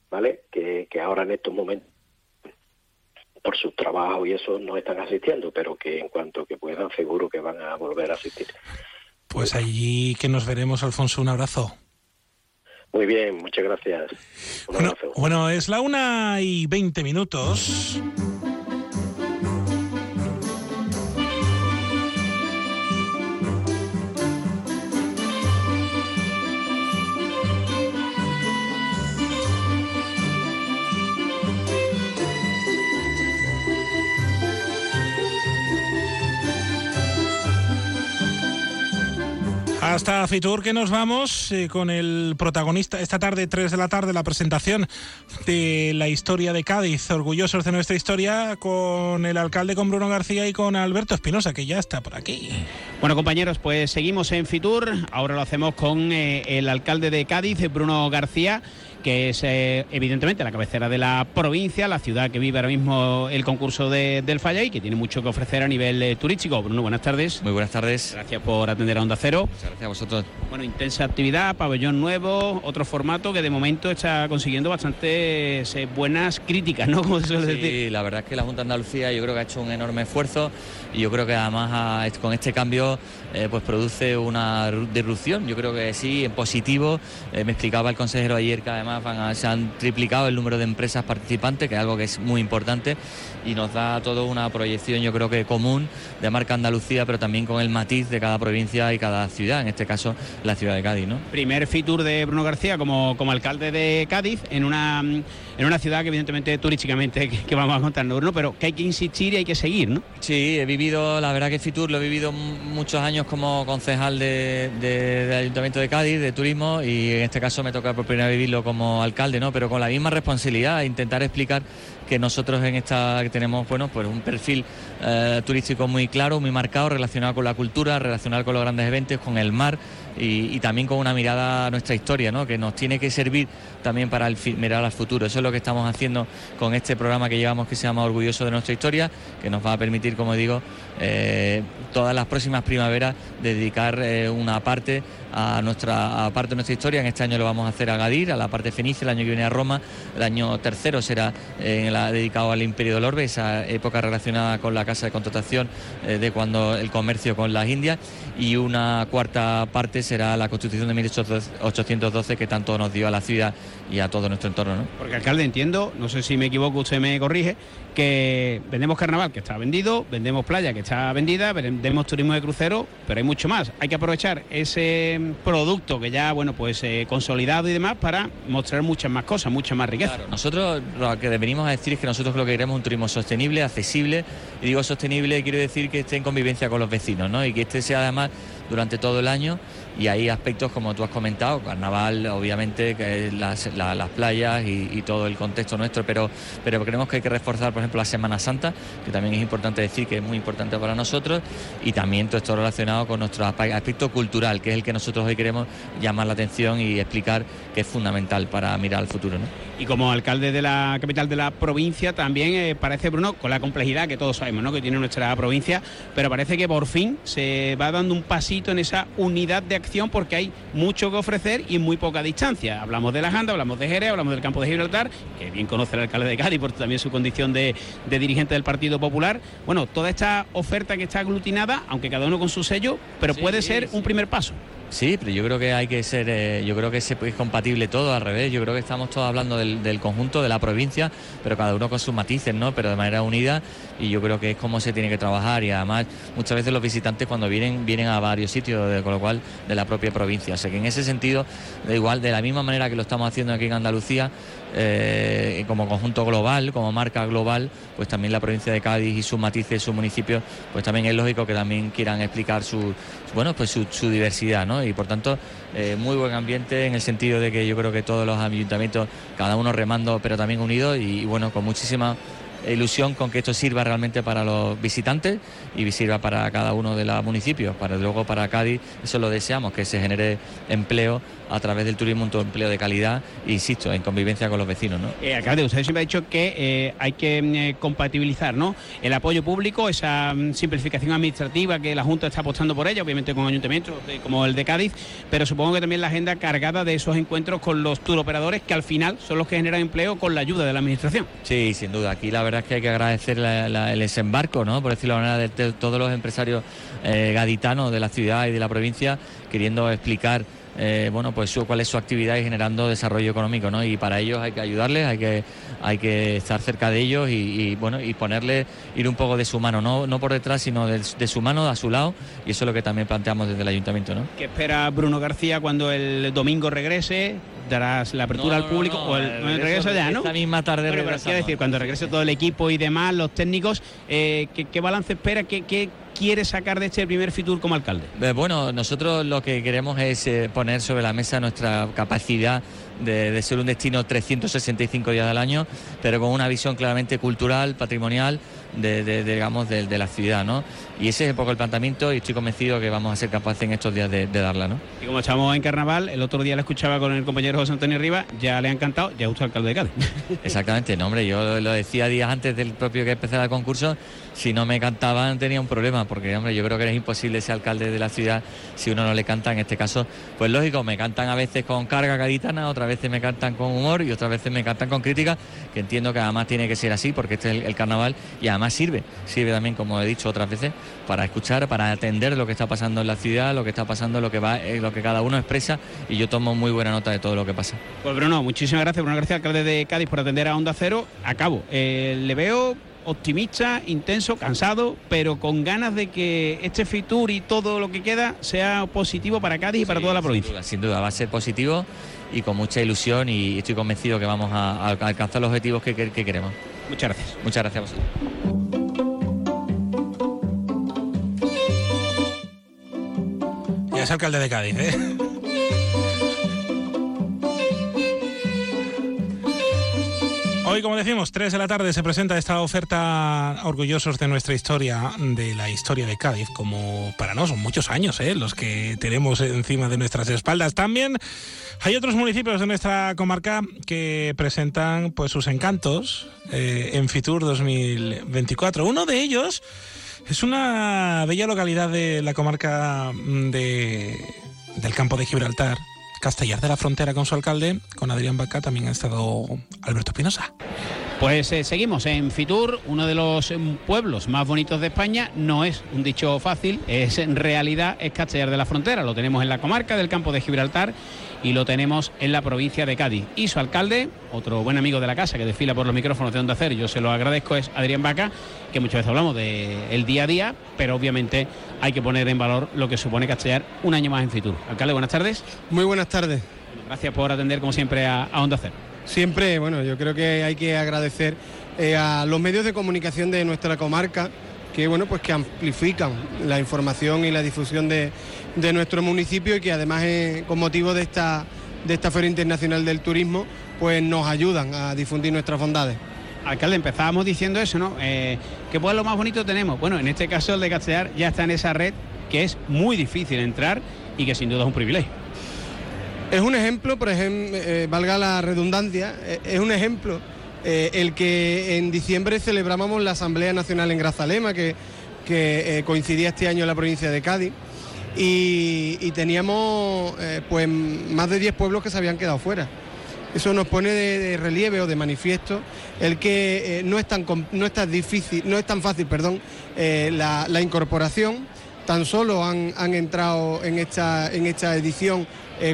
¿vale? Que, que ahora en estos momentos por su trabajo y eso no están asistiendo, pero que en cuanto que puedan seguro que van a volver a asistir. Pues allí que nos veremos, Alfonso, un abrazo. Muy bien, muchas gracias. bueno, bueno, es la una y veinte minutos. Hasta Fitur que nos vamos eh, con el protagonista esta tarde, 3 de la tarde, la presentación de la historia de Cádiz, orgullosos de nuestra historia, con el alcalde, con Bruno García y con Alberto Espinosa, que ya está por aquí. Bueno compañeros, pues seguimos en Fitur, ahora lo hacemos con eh, el alcalde de Cádiz, Bruno García que es eh, evidentemente la cabecera de la provincia, la ciudad que vive ahora mismo el concurso del Falla y que tiene mucho que ofrecer a nivel eh, turístico. Bruno, buenas tardes. Muy buenas tardes. Gracias por atender a Onda Cero. Muchas gracias a vosotros. Bueno, intensa actividad, pabellón nuevo, otro formato que de momento está consiguiendo bastantes eh, buenas críticas, ¿no? Como se suele sí, decir. la verdad es que la Junta de Andalucía yo creo que ha hecho un enorme esfuerzo y yo creo que además con este cambio pues produce una disrupción. Yo creo que sí, en positivo. me explicaba el consejero ayer que además se han triplicado el número de empresas participantes, que es algo que es muy importante y nos da todo una proyección, yo creo que común de marca Andalucía, pero también con el matiz de cada provincia y cada ciudad, en este caso la ciudad de Cádiz, ¿no? Primer Fitur de Bruno García como, como alcalde de Cádiz en una, en una ciudad que evidentemente turísticamente que, que vamos a contarnos, Bruno, pero que hay que insistir y hay que seguir, ¿no? Sí, he vivido, la verdad que Fitur lo he vivido muchos años como concejal de, de- del Ayuntamiento de Cádiz, de turismo, y en este caso me toca por primera vez vivirlo como alcalde, ¿no? Pero con la misma responsabilidad, intentar explicar que nosotros en esta que tenemos bueno pues un perfil eh, turístico muy claro, muy marcado, relacionado con la cultura, relacionado con los grandes eventos, con el mar y, también con una mirada a nuestra historia, ¿no? que nos tiene que servir también para el mirar al futuro. Eso es lo que estamos haciendo con este programa que llevamos que se llama Orgulloso de nuestra historia, que nos va a permitir, como digo, eh, todas las próximas primaveras dedicar eh, una parte a nuestra parte de nuestra historia. En este año lo vamos a hacer a Gadir, a la parte fenicia, el año que viene a Roma, el año tercero será eh, la- dedicado al Imperio del Orbe, esa época relacionada con la casa de contratación de cuando el comercio con las Indias, y una cuarta parte será la Constitución de 1812 que tanto nos dio a la ciudad y a todo nuestro entorno. ¿no? Porque alcalde entiendo, no sé si me equivoco, usted me corrige, que vendemos carnaval que está vendido, vendemos playa que está vendida, vendemos turismo de crucero, pero hay mucho más. Hay que aprovechar ese producto que ya, bueno, pues eh, consolidado y demás para mostrar muchas más cosas, mucha más riqueza. Nosotros lo que venimos a decir es que nosotros lo que queremos es un turismo sostenible, accesible, y digo sostenible quiero decir que esté en convivencia con los vecinos, ¿no? Y que este sea además durante todo el año y hay aspectos como tú has comentado, carnaval, obviamente, que las, la- las playas y, todo el contexto nuestro, pero, pero creemos que hay que reforzar, por ejemplo, la Semana Santa, que también es importante decir que es muy importante para nosotros, y también todo esto relacionado con nuestro aspe- aspecto cultural, que es el que nosotros hoy queremos llamar la atención y explicar que es fundamental para mirar al futuro. ¿no? Y como alcalde de la capital de la provincia, también eh, parece, Bruno, con la complejidad que todos sabemos ¿no? que tiene nuestra provincia, pero parece que por fin se va dando un pasito en esa unidad de acción porque hay mucho que ofrecer y muy poca distancia. Hablamos de la Janda, hablamos de Jerez, hablamos del campo de Gibraltar, que bien conoce el alcalde de Cádiz por también su condición de, de dirigente del Partido Popular. Bueno, toda esta oferta que está aglutinada, aunque cada uno con su sello, pero puede ser un primer paso. Sí, pero yo creo que hay que ser, eh, yo creo que es compatible todo al revés. Yo creo que estamos todos hablando del, conjunto de la provincia, pero cada uno con sus matices, ¿no? Pero de manera unida y yo creo que es como se tiene que trabajar y además muchas veces los visitantes cuando vienen vienen a varios sitios, de- con lo cual de la propia provincia. O sea que en ese sentido, da igual, de la misma manera que lo estamos haciendo aquí en Andalucía, eh, como conjunto global, como marca global, pues también la provincia de Cádiz y sus matices, sus municipios, pues también es lógico que también quieran explicar su, bueno, pues su, diversidad, ¿no? Y por tanto, eh, muy buen ambiente en el sentido de que yo creo que todos los ayuntamientos, cada uno remando, pero también unidos y, bueno, con muchísima ilusión con que esto sirva realmente para los visitantes y sirva para cada uno de los municipios, para luego para Cádiz, eso lo deseamos, que se genere empleo a través del turismo, un empleo de calidad, insisto, en convivencia con los vecinos, ¿no? Eh, alcalde, usted siempre ha dicho que eh, hay que mm, eh, compatibilizar ¿no? el apoyo público, esa mm, simplificación administrativa que la Junta está apostando por ella, obviamente con ayuntamientos eh, como el de Cádiz, pero supongo que también la agenda cargada de esos encuentros con los turoperadores que al final son los que generan empleo con la ayuda de la administración. Sí, sin duda. Aquí la verdad es que hay que agradecer la- la- el desembarco, ¿no? por decirlo de manera, de, de todos los empresarios eh, gaditanos de la ciudad y de la provincia queriendo explicar eh, bueno, pues su- cuál es su actividad y generando desarrollo económico, ¿no? Y para ellos hay que ayudarles, hay que, hay que estar cerca de ellos y, bueno, y ponerle, ir un poco de su mano, no, no por detrás, sino de, de su mano, a su lado, y eso es lo que también planteamos desde el ayuntamiento, ¿no? ¿Qué espera Bruno García cuando el domingo regrese? ¿Darás la apertura No, al público? no, o el, regreso regreso- ya, ¿no? esta misma tarde Bueno, pero quiero decir, cuando regrese todo el equipo y demás, los técnicos, eh, ¿qué, qué balance espera? ¿Qué, qué quiere sacar de este primer Fitur como alcalde? Eh, Bueno, nosotros lo que queremos es eh, poner sobre la mesa nuestra capacidad de, de ser un destino 365 días al año, pero con una visión claramente cultural, patrimonial, de, de- de, digamos, de la ciudad, ¿no? Y ese es un poco el planteamiento y estoy convencido que vamos a ser capaces en estos días de, de darla, ¿no? Y como estamos en carnaval, el otro día la escuchaba con el compañero José Antonio Rivas, ya le ha encantado, ya usted alcalde de Cádiz. Exactamente, no, hombre, yo lo decía días antes del propio que empezara el concurso, si no me cantaban tenía un problema, porque, hombre, yo creo que es imposible ser alcalde de la ciudad si uno no le canta, en este caso, pues lógico, me cantan a veces con carga gaditana, otras veces me cantan con humor y otras veces me cantan con crítica, que entiendo que además tiene que ser así, porque este es el, el carnaval y además sirve, sirve también, como he dicho otras veces, para escuchar, para atender lo que está pasando en la ciudad, lo que está pasando, lo que va, eh, lo que cada uno expresa y yo tomo muy buena nota de todo lo que pasa. Pues Bruno, muchísimas gracias, Bruno García, alcalde de Cádiz, por atender a Onda Cero. Acabo. Eh, le veo optimista, intenso, cansado, pero con ganas de que este Fitur y todo lo que queda sea positivo para Cádiz y para toda la provincia. Sin duda, va a ser positivo y con mucha ilusión y estoy convencido que vamos a, alcanzar los objetivos que, queremos. Muchas gracias. Muchas gracias a vosotros. Es alcalde de Cádiz, ¿eh? Hoy, como decimos, 3 de la tarde se presenta esta oferta orgullosos de nuestra historia, de la historia de Cádiz, como para no, son muchos años ¿eh? los que tenemos encima de nuestras espaldas. También hay otros municipios de nuestra comarca que presentan pues sus encantos eh, en Fitur 2024. Uno de ellos es una bella localidad de la comarca de, del campo de Gibraltar, Castellar de la Frontera con su alcalde, con Adrián Baca, también ha estado Alberto Pinoza. Pues eh, seguimos en Fitur, uno de los em, pueblos más bonitos de España. No es un dicho fácil, es en realidad es Castellar de la Frontera. Lo tenemos en la comarca del campo de Gibraltar y lo tenemos en la provincia de Cádiz. Y su alcalde, otro buen amigo de la casa que desfila por los micrófonos de Onda Cero, yo se lo agradezco, es Adrián Vaca, que muchas veces hablamos del día a día, pero obviamente hay que poner en valor lo que supone Castellar un año más en Fitur. Alcalde, buenas tardes. Muy buenas tardes. Gracias por atender como siempre a, Onda Cero. Siempre, bueno, yo creo que hay que agradecer eh, a los medios de comunicación de nuestra comarca que bueno pues que amplifican la información y la difusión de, de nuestro municipio y que además con motivo de esta, de esta Feria Internacional del Turismo pues nos ayudan a difundir nuestras bondades. Alcalde, empezábamos diciendo eso, ¿no? Eh, ¿Qué pueblo más bonito tenemos? Bueno, en este caso el de Castellar ya está en esa red que es muy difícil entrar y que sin duda es un privilegio. Es un ejemplo, por ejemplo, eh, valga la redundancia, eh, es un ejemplo el que en diciembre celebrábamos la Asamblea Nacional en Grazalema, que, que coincidía este año en la provincia de Cádiz y, teníamos eh, pues más de 10 pueblos que se habían quedado fuera. Eso nos pone de, relieve o de manifiesto el que eh, no, es tan, no, es tan difícil, no es tan fácil perdón, eh, la, incorporación. Tan solo han, entrado en esta, en esta edición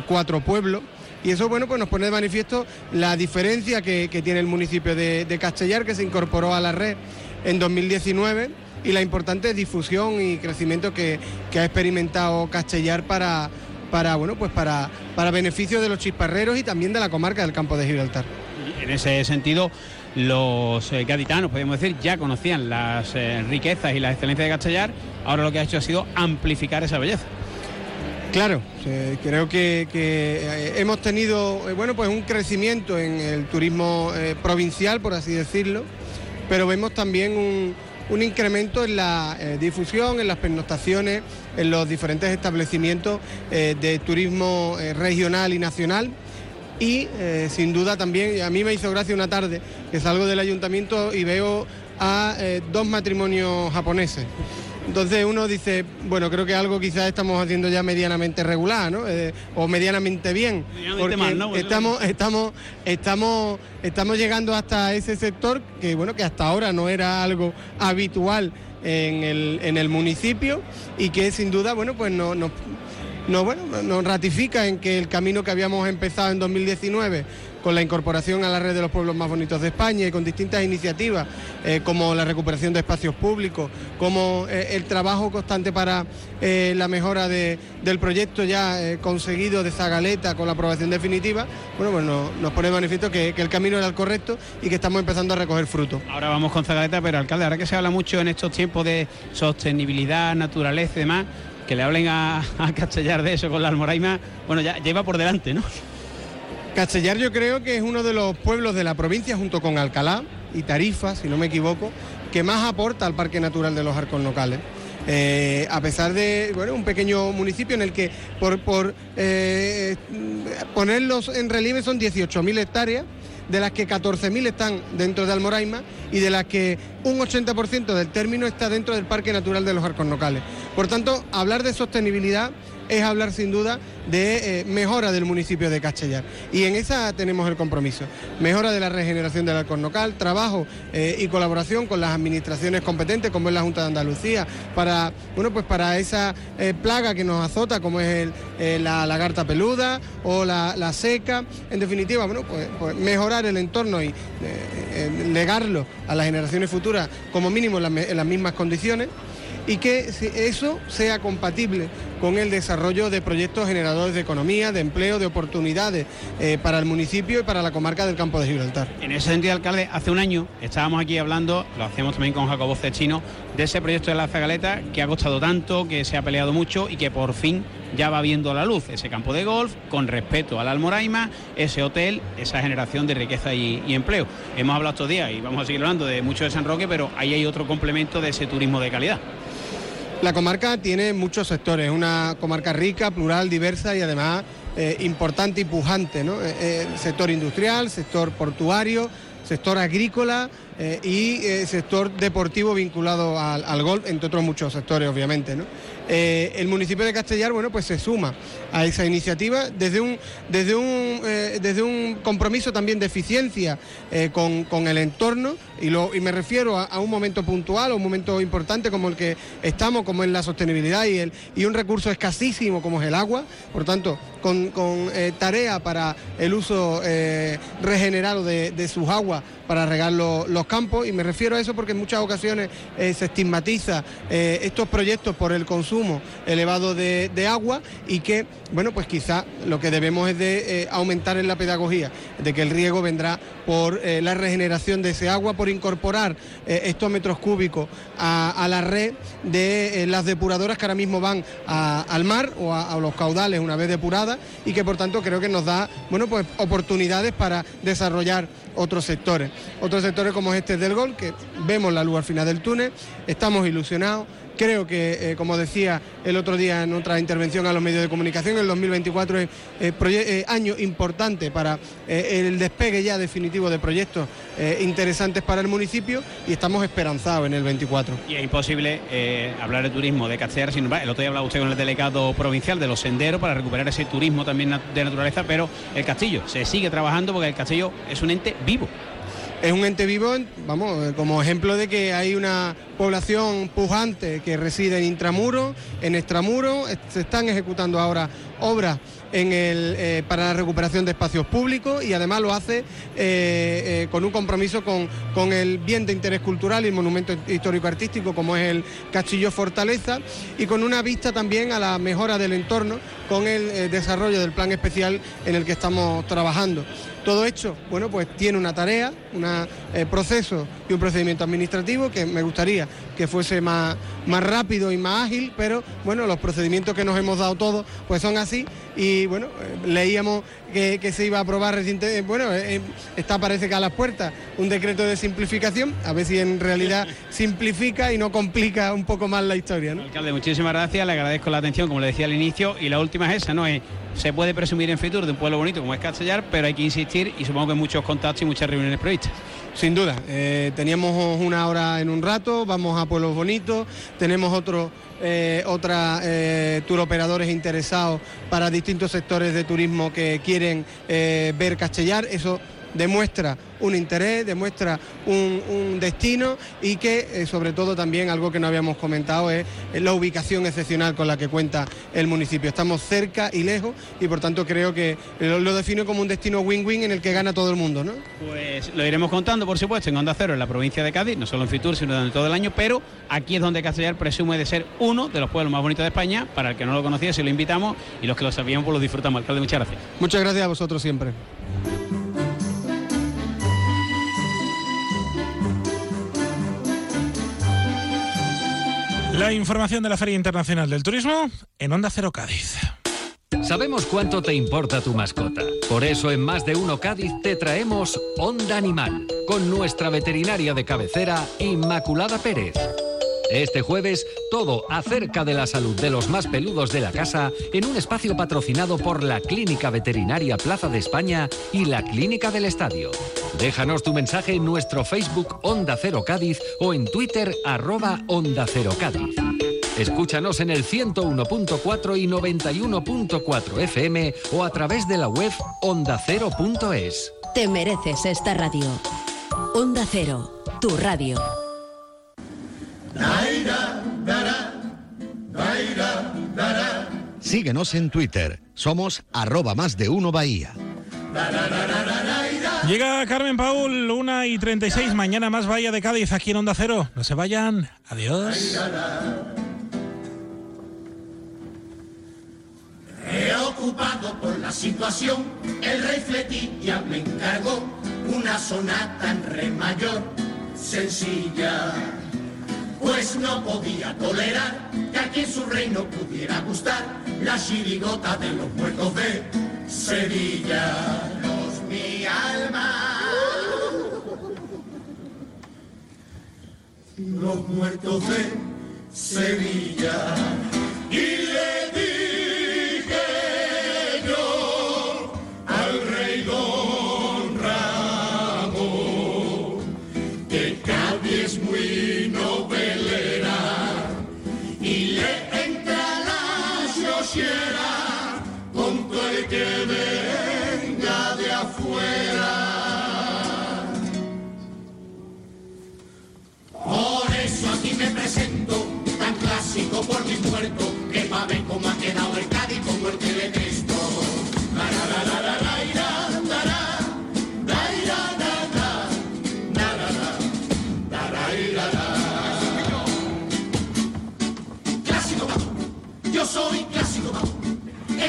cuatro pueblos. Y eso bueno, pues nos pone de manifiesto la diferencia que, tiene el municipio de, Castellar, que se incorporó a la red en 2019 y la importante difusión y crecimiento que, ha experimentado Castellar para, para, bueno, pues para, para beneficio de los chisparreros y también de la comarca del campo de Gibraltar. En ese sentido, los eh, gaditanos, podemos decir, ya conocían las eh, riquezas y las excelencias de Castellar, ahora lo que ha hecho ha sido amplificar esa belleza. Claro, creo que, eh, hemos tenido bueno, pues un crecimiento en el turismo provincial, por así decirlo, pero vemos también un, incremento en la eh, difusión, en las pernoctaciones, en los diferentes establecimientos eh, de turismo eh, regional y nacional. Y sin duda también, a mí me hizo gracia una tarde que salgo del ayuntamiento y veo a dos matrimonios japoneses. Entonces uno dice, bueno, creo que algo quizás estamos haciendo ya medianamente regular, ¿no? Eh, o medianamente bien. porque estamos, estamos, estamos, estamos llegando hasta ese sector que bueno, que hasta ahora no era algo habitual en el, en el municipio y que sin duda, bueno, pues no, no, no, bueno, nos ratifica en que el camino que habíamos empezado en 2019 con la incorporación a la red de los pueblos más bonitos de España y con distintas iniciativas eh, como la recuperación de espacios públicos, como eh, el trabajo constante para eh, la mejora del proyecto ya conseguido de Zagaleta con la aprobación definitiva, bueno, pues nos, pone de manifiesto que, el camino era el correcto y que estamos empezando a recoger frutos. Ahora vamos con Zagaleta, pero alcalde, ahora que se habla mucho en estos tiempos de sostenibilidad, naturaleza y demás, que le hablen a, Castellar de eso con la Almoraima, bueno, ya, iba por delante, ¿no? Castellar yo creo que es uno de los pueblos de la provincia, junto con Alcalá y Tarifa, si no me equivoco, que más aporta al Parque Natural de los Arcos Locales. Eh, a pesar de bueno, un pequeño municipio en el que por, eh, ponerlos en relieve son 18.000 hectáreas, de las que 14.000 están dentro de Almoraima y de las que un 80% del término está dentro del Parque Natural de los Arcos Locales. Por tanto, hablar de sostenibilidad es hablar sin duda de eh, mejora del municipio de Castellar. Y en esa tenemos el compromiso. Mejora de la regeneración del alcornocal, trabajo eh, y colaboración con las administraciones competentes, como es la Junta de Andalucía, para, bueno, pues para esa eh, plaga que nos azota, como es la lagarta peluda o la, seca. En definitiva, bueno, pues, pues mejorar el entorno y legarlo a las generaciones futuras, como mínimo en las mismas condiciones y que eso sea compatible con el desarrollo de proyectos generadores de economía, de empleo, de oportunidades eh, para el municipio y para la comarca del Campo de Gibraltar. En ese sentido, alcalde, hace un año estábamos aquí hablando, lo hacemos también con Jacobo Cechino, de ese proyecto de la Zagaleta que ha costado tanto, que se ha peleado mucho y que por fin ya va viendo la luz. Ese campo de golf, con respeto al Almoraima, ese hotel, esa generación de riqueza y empleo. Hemos hablado estos días y vamos a seguir hablando de mucho de San Roque, pero ahí hay otro complemento de ese turismo de calidad. La comarca tiene muchos sectores, una comarca rica, plural, diversa y además eh, importante y pujante, ¿no? Eh, eh, sector industrial, sector portuario, sector agrícola y sector deportivo vinculado al, al, golf, entre otros muchos sectores, obviamente. ¿no? Eh, el municipio de Castellar, bueno, pues se suma a esa iniciativa desde un, desde un, eh, desde un compromiso también de eficiencia eh, con, el entorno. Y, lo, y me refiero a, un momento puntual, a un momento importante como el que estamos, como es la sostenibilidad y, el, y un recurso escasísimo como es el agua, por tanto, con, tarea para el uso regenerado de, sus aguas para regar los campos. Y me refiero a eso porque en muchas ocasiones se estigmatiza estos proyectos por el consumo elevado de, agua y que, bueno, pues quizá lo que debemos es de eh, aumentar en la pedagogía, de que el riego vendrá por eh, la regeneración de ese agua, por incorporar eh, estos metros cúbicos a, la red de las depuradoras que ahora mismo van al mar o a, a, los caudales una vez depuradas y que por tanto creo que nos da, bueno, pues oportunidades para desarrollar otros sectores. Otros sectores como este del Gol, que vemos la luz al final del túnel, estamos ilusionados Creo que, eh, como decía el otro día en otra intervención a los medios de comunicación, el 2024 es eh, eh, año importante para el despegue ya definitivo de proyectos interesantes para el municipio y estamos esperanzados en el 24. Y es imposible hablar de turismo de Castellar sin el otro día hablaba usted con el delegado provincial de los senderos para recuperar ese turismo también de naturaleza, pero el castillo se sigue trabajando porque el castillo es un ente vivo es un ente vivo, vamos, como ejemplo de que hay una población pujante que reside en intramuro, en extramuro, se están ejecutando ahora obras eh, para la recuperación de espacios públicos y además lo hace eh, eh, con un compromiso con, con, el bien de interés cultural y el monumento histórico-artístico como es el Castillo Fortaleza y con una vista también a la mejora del entorno con el desarrollo del plan especial en el que estamos trabajando. Todo hecho, bueno, pues tiene una tarea, un eh, proceso y un procedimiento administrativo que me gustaría que fuese más, más rápido y más ágil, pero bueno, los procedimientos que nos hemos dado todos pues son así y bueno, eh, leíamos que, se iba a aprobar recientemente, bueno, eh, está parece que a las puertas un decreto de simplificación, a ver si en realidad simplifica y no complica un poco más la historia. ¿no? Alcalde, muchísimas gracias, le agradezco la atención, como le decía al inicio, y la última es esa, ¿no? Es se puede presumir en Fitur de un pueblo bonito como es Castellar, pero hay que insistir y supongo que muchos contactos y muchas reuniones previstas. Sin duda, eh, teníamos una hora en un rato, vamos a pueblos bonitos, tenemos otro, eh, otra eh, tour operadores interesados para distintos sectores de turismo que quieren ver Castellar, eso demuestra un interés, demuestra un, destino y que eh, sobre todo también algo que no habíamos comentado es la ubicación excepcional con la que cuenta el municipio. Estamos cerca y lejos y por tanto creo que lo, defino como un destino win-win en el que gana todo el mundo. ¿no? Pues lo iremos contando por supuesto en Onda Cero, en la provincia de Cádiz, no solo en Fitur, sino durante todo el año, pero aquí es donde Castellar presume de ser uno de los pueblos más bonitos de España. Para el que no lo conocía, si lo invitamos y los que lo sabíamos, pues lo disfrutamos. Alcalde, muchas gracias. Muchas gracias a vosotros siempre. La información de la Feria Internacional del Turismo en Onda Cero Cádiz. Sabemos cuánto te importa tu mascota. Por eso en Más de Uno Cádiz te traemos Onda Animal, con nuestra veterinaria de cabecera, Inmaculada Pérez. Este jueves, todo acerca de la salud de los más peludos de la casa en un espacio patrocinado por la Clínica Veterinaria Plaza de España y la Clínica del Estadio. Déjanos tu mensaje en nuestro Facebook Onda Cero Cádiz o en Twitter arroba Onda Cero Cádiz. Escúchanos en el 101.4 y 91.4 FM o a través de la web ondacero.es. Te mereces esta radio. Onda Cero, tu radio. Síguenos en Twitter. Somos arroba más de uno Bahía. Llega Carmen Paul, 1 y 36, mañana más Bahía de Cádiz, aquí en Onda Cero. No se vayan, adiós. Preocupado por la situación, el rey Fletilla me encargó una sonata en re mayor, sencilla. Pues no podía tolerar que aquí en su reino pudiera gustar la chirigota de los muertos de Sevilla. Los mi alma. Los muertos de Sevilla. Y le dije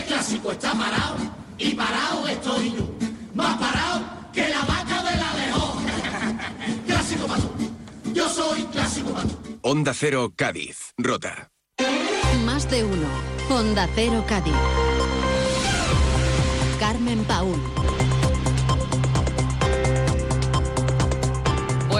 clásico está parado y parado estoy yo. Más parado que la vaca de la lejón. Clásico pato, yo soy clásico pato. Onda Cero Cádiz, Rota. Más de uno. Onda Cero Cádiz. Carmen Paul.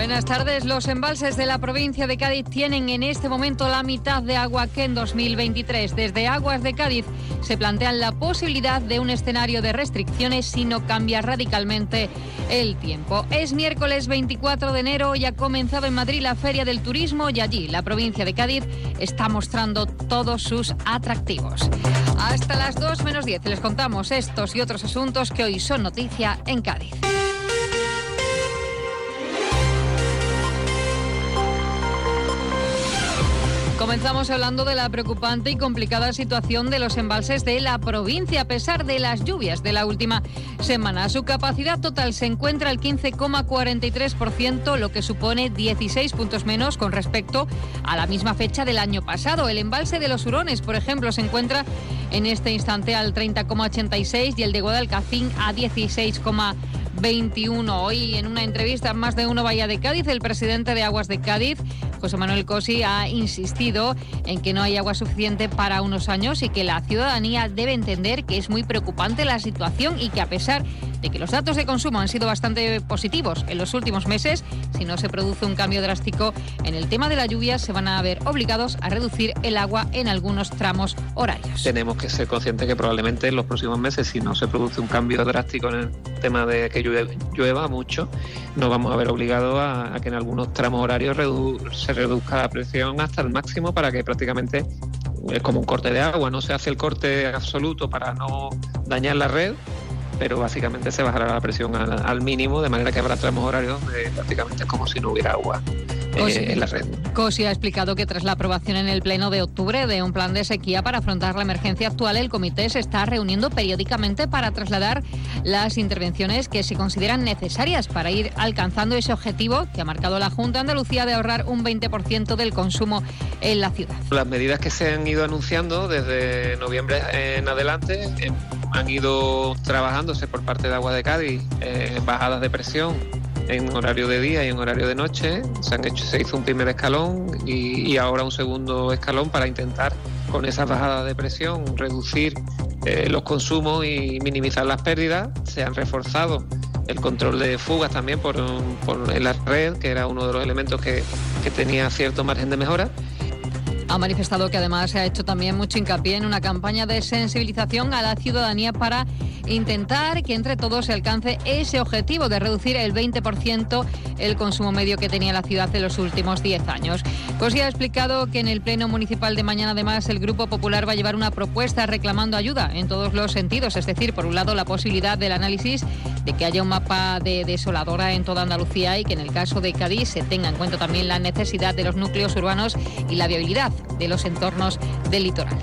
Buenas tardes. Los embalses de la provincia de Cádiz tienen en este momento la mitad de agua que en 2023. Desde Aguas de Cádiz se plantean la posibilidad de un escenario de restricciones si no cambia radicalmente el tiempo. Es miércoles 24 de enero y ha comenzado en Madrid la Feria del Turismo y allí la provincia de Cádiz está mostrando todos sus atractivos. Hasta las 2 menos 10 les contamos estos y otros asuntos que hoy son noticia en Cádiz. Comenzamos hablando de la preocupante y complicada situación de los embalses de la provincia a pesar de las lluvias de la última semana. Su capacidad total se encuentra al 15,43%, lo que supone 16 puntos menos con respecto a la misma fecha del año pasado. El embalse de los Hurones, por ejemplo, se encuentra en este instante al 30,86 y el de Guadalcacín a 16,21. Hoy en una entrevista en más de uno Bahía de Cádiz, el presidente de Aguas de Cádiz, José Manuel Cosi, ha insistido en que no hay agua suficiente para unos años y que la ciudadanía debe entender que es muy preocupante la situación y que a pesar de que los datos de consumo han sido bastante positivos en los últimos meses, si no se produce un cambio drástico en el tema de la lluvia, se van a ver obligados a reducir el agua en algunos tramos horarios. Tenemos que ser conscientes que probablemente en los próximos meses, si no se produce un cambio drástico en el tema de que llueva mucho, nos vamos a ver obligados a, que en algunos tramos horarios se reduzca la presión hasta el máximo para que prácticamente es como un corte de agua, no se hace el corte absoluto para no dañar la red, pero básicamente se bajará la presión al, mínimo, de manera que habrá tramos horarios donde prácticamente es como si no hubiera agua eh, Pues- en la red. Cosi ha explicado que tras la aprobación en el Pleno de octubre de un plan de sequía para afrontar la emergencia actual, el comité se está reuniendo periódicamente para trasladar las intervenciones que se consideran necesarias para ir alcanzando ese objetivo que ha marcado la Junta de Andalucía de ahorrar un 20% del consumo en la ciudad. Las medidas que se han ido anunciando desde noviembre en adelante eh, han ido trabajándose por parte de Agua de Cádiz, eh, bajadas de presión en horario de día y en horario de noche. Se, han hecho, se hizo un primer escalón y, ahora un segundo escalón para intentar con esas bajadas de presión reducir eh, los consumos y minimizar las pérdidas. Se han reforzado el control de fugas también por, por la red, que era uno de los elementos que, que tenía cierto margen de mejora. Ha manifestado que además se ha hecho también mucho hincapié en una campaña de sensibilización a la ciudadanía para intentar que entre todos se alcance ese objetivo de reducir el 20% el consumo medio que tenía la ciudad en los últimos 10 años. Cosi ha explicado que en el Pleno Municipal de mañana, además, el Grupo Popular va a llevar una propuesta reclamando ayuda en todos los sentidos, es decir, por un lado, la posibilidad del análisis de que haya un mapa de desoladora en toda Andalucía y que en el caso de Cádiz se tenga en cuenta también la necesidad de los núcleos urbanos y la viabilidad de los entornos del litoral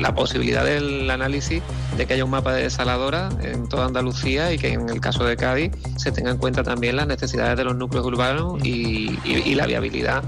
la posibilidad del análisis de que haya un mapa de desaladora en toda Andalucía y que en el caso de Cádiz se tenga en cuenta también las necesidades de los núcleos urbanos y, la viabilidad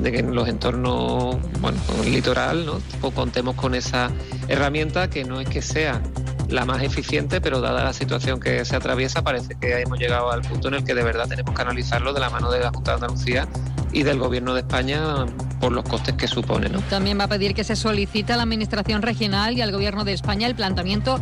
de que en los entornos, bueno, litoral, ¿no? Contemos con esa herramienta que no es que sea la más eficiente, pero dada la situación que se atraviesa, parece que hemos llegado al punto en el que de verdad tenemos que analizarlo de la mano de la Junta de Andalucía y del Gobierno de España por los costes que supone. También va a pedir que se solicite a la Administración Regional y al Gobierno de España el planteamiento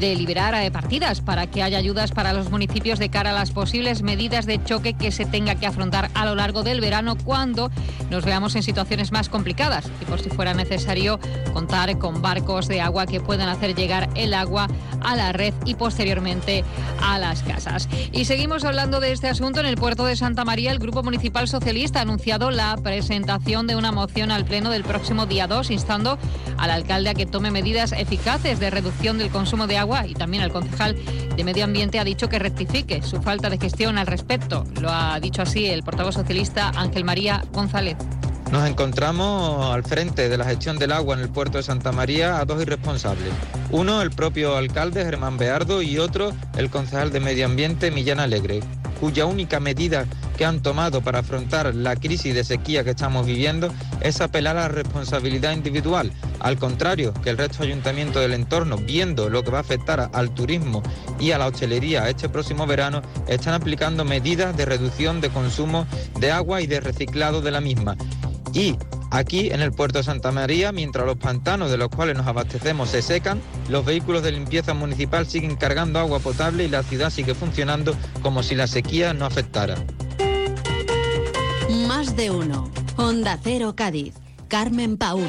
de liberar eh, partidas para que haya ayudas para los municipios de cara a las posibles medidas de choque que se tenga que afrontar a lo largo del verano cuando nos veamos en situaciones más complicadas y por si fuera necesario contar con barcos de agua que puedan hacer llegar el agua a la red y posteriormente a las casas. Y seguimos hablando de este asunto en el puerto de Santa María. El Grupo Municipal Socialista ha anunciado la presentación de una moción al Pleno del próximo día 2 instando al alcalde a que tome medidas eficaces de reducción del consumo de agua y también al concejal de Medio Ambiente ha dicho que rectifique su falta de gestión al respecto. Lo ha dicho así el portavoz socialista Ángel María González. Nos encontramos al frente de la gestión del agua en el puerto de Santa María a dos irresponsables. Uno, el propio alcalde Germán Beardo y otro, el concejal de Medio Ambiente Millán Alegre, cuya única medida que han tomado para afrontar la crisis de sequía que estamos viviendo es apelar a la responsabilidad individual. Al contrario que el resto de ayuntamientos del entorno, viendo lo que va a afectar al turismo y a la hostelería este próximo verano, están aplicando medidas de reducción de consumo de agua y de reciclado de la misma. Y Aquí en el puerto de Santa María, mientras los pantanos de los cuales nos abastecemos se secan, los vehículos de limpieza municipal siguen cargando agua potable y la ciudad sigue funcionando como si la sequía no afectara. Más de uno. Honda Cero Cádiz. Carmen Paúl.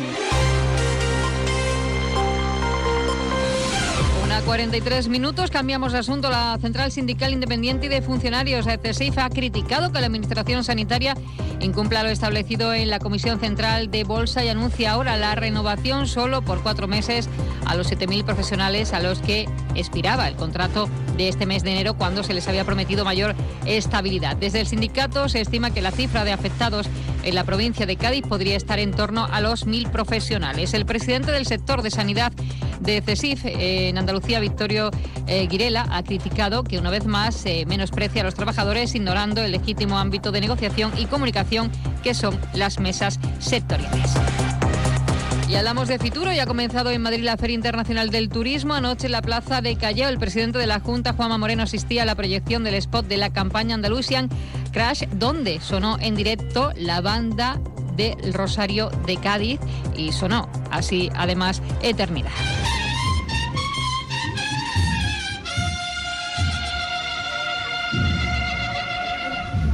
43 minutos. Cambiamos de asunto. La Central Sindical Independiente y de Funcionarios, CSIF, ha criticado que la Administración Sanitaria incumpla lo establecido en la Comisión Central de Bolsa y anuncia ahora la renovación solo por cuatro meses a los 7.000 profesionales a los que expiraba el contrato de este mes de enero cuando se les había prometido mayor estabilidad. Desde el sindicato se estima que la cifra de afectados en la provincia de Cádiz podría estar en torno a los mil profesionales. El presidente del sector de sanidad de CESIF en Andalucía, Victorio eh, Guirela, ha criticado que una vez más se menosprecia a los trabajadores ignorando el legítimo ámbito de negociación y comunicación que son las mesas sectoriales. Y hablamos de Fituro. Ya ha comenzado en Madrid la Feria Internacional del Turismo. Anoche en la plaza de Callao, el presidente de la Junta, Juanma Moreno, asistía a la proyección del spot de la campaña Andalusian Crash, donde sonó en directo la banda del Rosario de Cádiz y sonó así además Eternidad.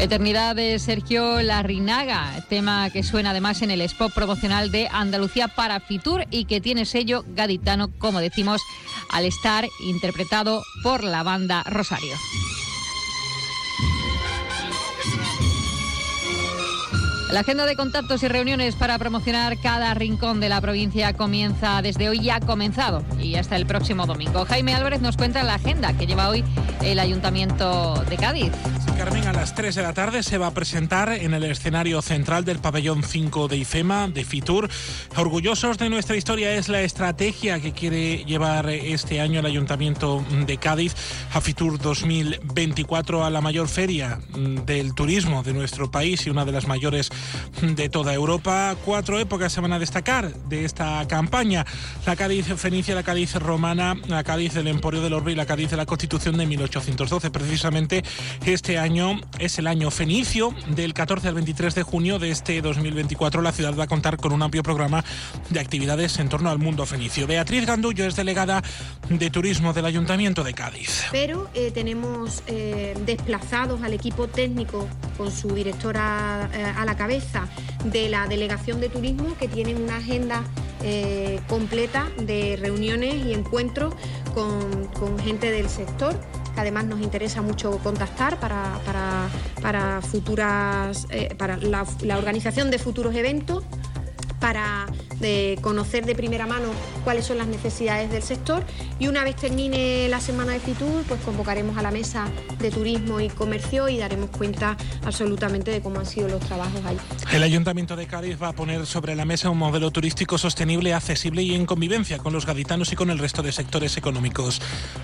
Eternidad de Sergio Larrinaga, tema que suena además en el spot promocional de Andalucía para Fitur y que tiene sello gaditano, como decimos, al estar interpretado por la banda Rosario. La agenda de contactos y reuniones para promocionar cada rincón de la provincia comienza desde hoy, ya ha comenzado y hasta el próximo domingo. Jaime Álvarez nos cuenta la agenda que lleva hoy el Ayuntamiento de Cádiz. Carmen, a las 3 de la tarde se va a presentar en el escenario central del pabellón 5 de IFEMA, de FITUR. Orgullosos de nuestra historia es la estrategia que quiere llevar este año el Ayuntamiento de Cádiz a FITUR 2024, a la mayor feria del turismo de nuestro país y una de las mayores de toda Europa. Cuatro épocas se van a destacar de esta campaña. La Cádiz Fenicia, la Cádiz Romana, la Cádiz del Emporio del Orbe y la Cádiz de la Constitución de 1812. Precisamente este año es el año fenicio. Del 14 al 23 de junio de este 2024 la ciudad va a contar con un amplio programa de actividades en torno al mundo fenicio. Beatriz Gandullo es delegada de Turismo del Ayuntamiento de Cádiz. Pero eh, tenemos eh, desplazados al equipo técnico con su directora eh, a la cabeza de la Delegación de Turismo, que tienen una agenda eh, completa de reuniones y encuentros con, con gente del sector que además nos interesa mucho contactar para, para, para futuras, eh, para la, la organización de futuros eventos para de conocer de primera mano cuáles son las necesidades del sector y una vez termine la semana de Fitur, pues convocaremos a la mesa de turismo y comercio y daremos cuenta absolutamente de cómo han sido los trabajos ahí. El Ayuntamiento de Cádiz va a poner sobre la mesa un modelo turístico sostenible, accesible y en convivencia con los gaditanos y con el resto de sectores económicos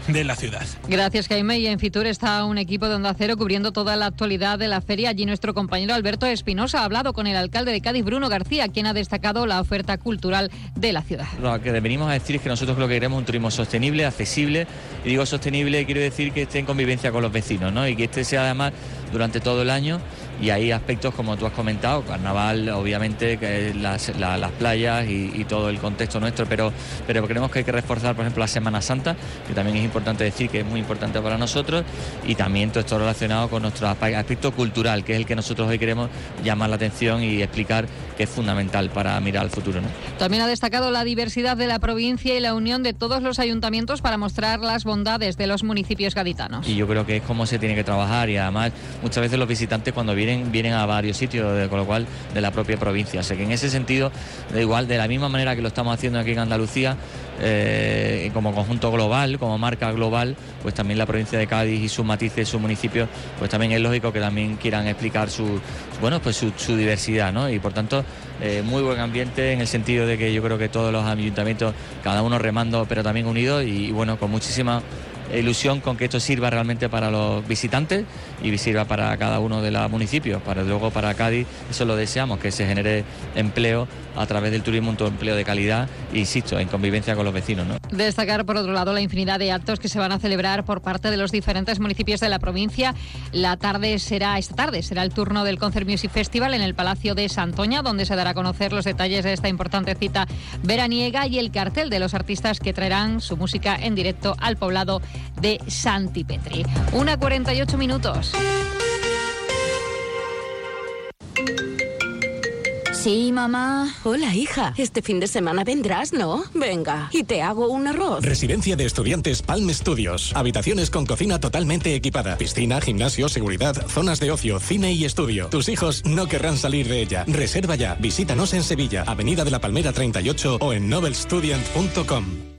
de la ciudad. Gracias, Jaime. Y en Fitur está un equipo de Onda Cero cubriendo toda la actualidad de la feria. Allí nuestro compañero Alberto Espinosa ha hablado con el alcalde de Cádiz, Bruno García, quien ha destacado la oferta cultural de la ciudad. Lo que venimos a decir es que nosotros lo que queremos es un turismo sostenible, accesible, y digo sostenible, quiero decir que esté en convivencia con los vecinos, ¿no? Y que este sea además durante todo el año y hay aspectos como tú has comentado, carnaval, obviamente, que las, las playas y, todo el contexto nuestro, pero, pero creemos que hay que reforzar, por ejemplo, la Semana Santa, que también es importante decir que es muy importante para nosotros, y también todo esto relacionado con nuestro aspecto cultural, que es el que nosotros hoy queremos llamar la atención y explicar que es fundamental para mirar al futuro. ¿no? También ha destacado la diversidad de la provincia y la unión de todos los ayuntamientos para mostrar las bondades de los municipios gaditanos. Y yo creo que es como se tiene que trabajar y además muchas veces los visitantes cuando vienen vienen, a varios sitios, con lo cual de la propia provincia. O que en ese sentido, da igual, de la misma manera que lo estamos haciendo aquí en Andalucía, eh, como conjunto global, como marca global, pues también la provincia de Cádiz y sus matices, sus municipios, pues también es lógico que también quieran explicar su, bueno, pues su, diversidad, ¿no? Y por tanto, eh, muy buen ambiente en el sentido de que yo creo que todos los ayuntamientos, cada uno remando, pero también unidos y bueno, con muchísima ilusión con que esto sirva realmente para los visitantes y sirva para cada uno de los municipios. Para luego para Cádiz, eso lo deseamos, que se genere empleo a través del turismo, un empleo de calidad, insisto, en convivencia con los vecinos. ¿no? Destacar, por otro lado, la infinidad de actos que se van a celebrar por parte de los diferentes municipios de la provincia. La tarde será, esta tarde, será el turno del Concert Music Festival en el Palacio de Santoña, donde se dará a conocer los detalles de esta importante cita veraniega y el cartel de los artistas que traerán su música en directo al poblado de Santipetri. Una 48 minutos. Sí, mamá. Hola, hija. Este fin de semana vendrás, ¿no? Venga, y te hago un arroz. Residencia de estudiantes Palm Studios. Habitaciones con cocina totalmente equipada. Piscina, gimnasio, seguridad, zonas de ocio, cine y estudio. Tus hijos no querrán salir de ella. Reserva ya. Visítanos en Sevilla, Avenida de la Palmera 38 o en nobelstudent.com.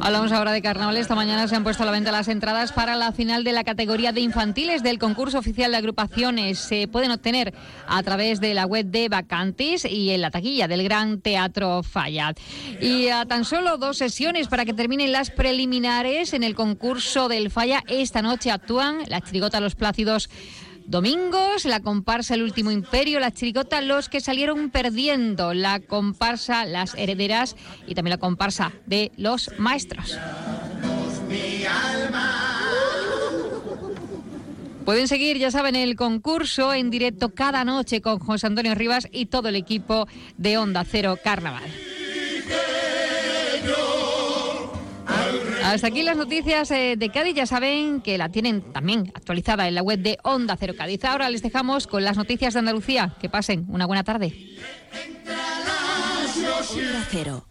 Hablamos ahora de carnaval. Esta mañana se han puesto a la venta las entradas para la final de la categoría de infantiles del concurso oficial de agrupaciones. Se pueden obtener a través de la web de Vacantes y en la taquilla del Gran Teatro Falla. Y a tan solo dos sesiones para que terminen las preliminares en el concurso del Falla. Esta noche actúan la Chirigota Los Plácidos Domingos, la comparsa El Último Imperio, la chiricota Los que salieron perdiendo, la comparsa Las Herederas y también la comparsa de Los Maestros. Pueden seguir, ya saben, el concurso en directo cada noche con José Antonio Rivas y todo el equipo de Onda Cero Carnaval. Hasta aquí las noticias eh, de Cádiz. Ya saben que la tienen también actualizada en la web de Onda Cero Cádiz. Ahora les dejamos con las noticias de Andalucía. Que pasen una buena tarde. Onda Cero.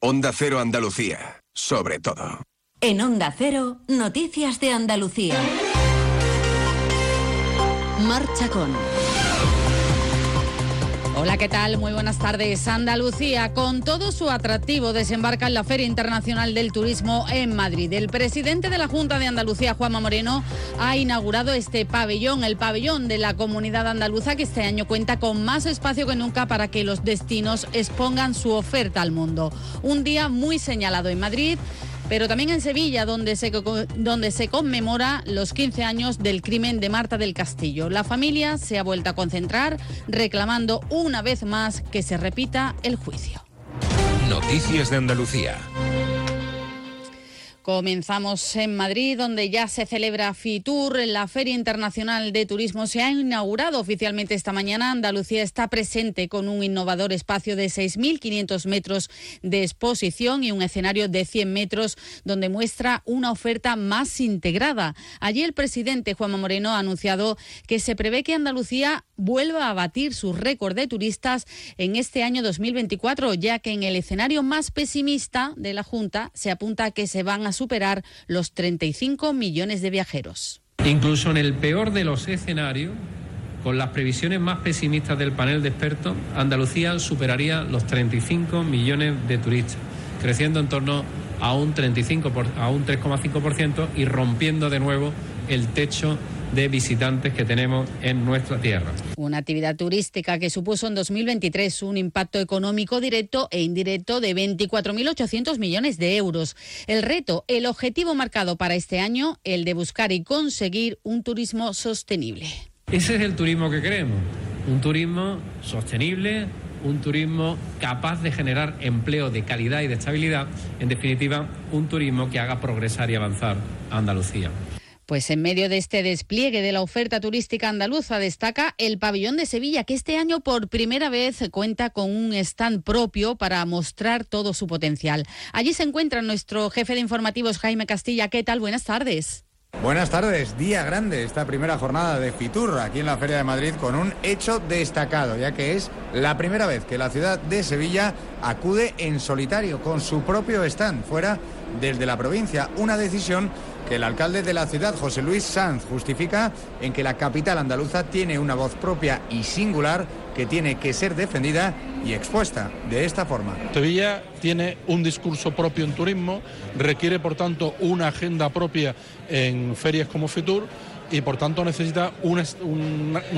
Onda Cero Andalucía. Sobre todo. En Onda Cero, noticias de Andalucía. Marcha con. Hola, ¿qué tal? Muy buenas tardes. Andalucía, con todo su atractivo, desembarca en la Feria Internacional del Turismo en Madrid. El presidente de la Junta de Andalucía, Juanma Moreno, ha inaugurado este pabellón, el pabellón de la comunidad andaluza, que este año cuenta con más espacio que nunca para que los destinos expongan su oferta al mundo. Un día muy señalado en Madrid pero también en Sevilla, donde se, donde se conmemora los 15 años del crimen de Marta del Castillo. La familia se ha vuelto a concentrar reclamando una vez más que se repita el juicio. Noticias de Andalucía. Comenzamos en Madrid, donde ya se celebra FITUR, la Feria Internacional de Turismo. Se ha inaugurado oficialmente esta mañana. Andalucía está presente con un innovador espacio de 6.500 metros de exposición y un escenario de 100 metros donde muestra una oferta más integrada. Allí el presidente Juanma Moreno ha anunciado que se prevé que Andalucía vuelva a batir su récord de turistas en este año 2024, ya que en el escenario más pesimista de la Junta se apunta que se van a superar los 35 millones de viajeros. Incluso en el peor de los escenarios, con las previsiones más pesimistas del panel de expertos, Andalucía superaría los 35 millones de turistas, creciendo en torno a un 35 a un 3,5% y rompiendo de nuevo el techo de visitantes que tenemos en nuestra tierra. Una actividad turística que supuso en 2023 un impacto económico directo e indirecto de 24.800 millones de euros. El reto, el objetivo marcado para este año, el de buscar y conseguir un turismo sostenible. Ese es el turismo que queremos, un turismo sostenible, un turismo capaz de generar empleo de calidad y de estabilidad, en definitiva, un turismo que haga progresar y avanzar a Andalucía. Pues en medio de este despliegue de la oferta turística andaluza destaca el pabellón de Sevilla, que este año por primera vez cuenta con un stand propio para mostrar todo su potencial. Allí se encuentra nuestro jefe de informativos, Jaime Castilla. ¿Qué tal? Buenas tardes. Buenas tardes, día grande esta primera jornada de Fitur aquí en la Feria de Madrid con un hecho destacado, ya que es la primera vez que la ciudad de Sevilla acude en solitario con su propio stand fuera desde la provincia, una decisión que el alcalde de la ciudad, José Luis Sanz, justifica en que la capital andaluza tiene una voz propia y singular que tiene que ser defendida y expuesta de esta forma. Sevilla tiene un discurso propio en turismo, requiere por tanto una agenda propia en ferias como Fitur y por tanto necesita un,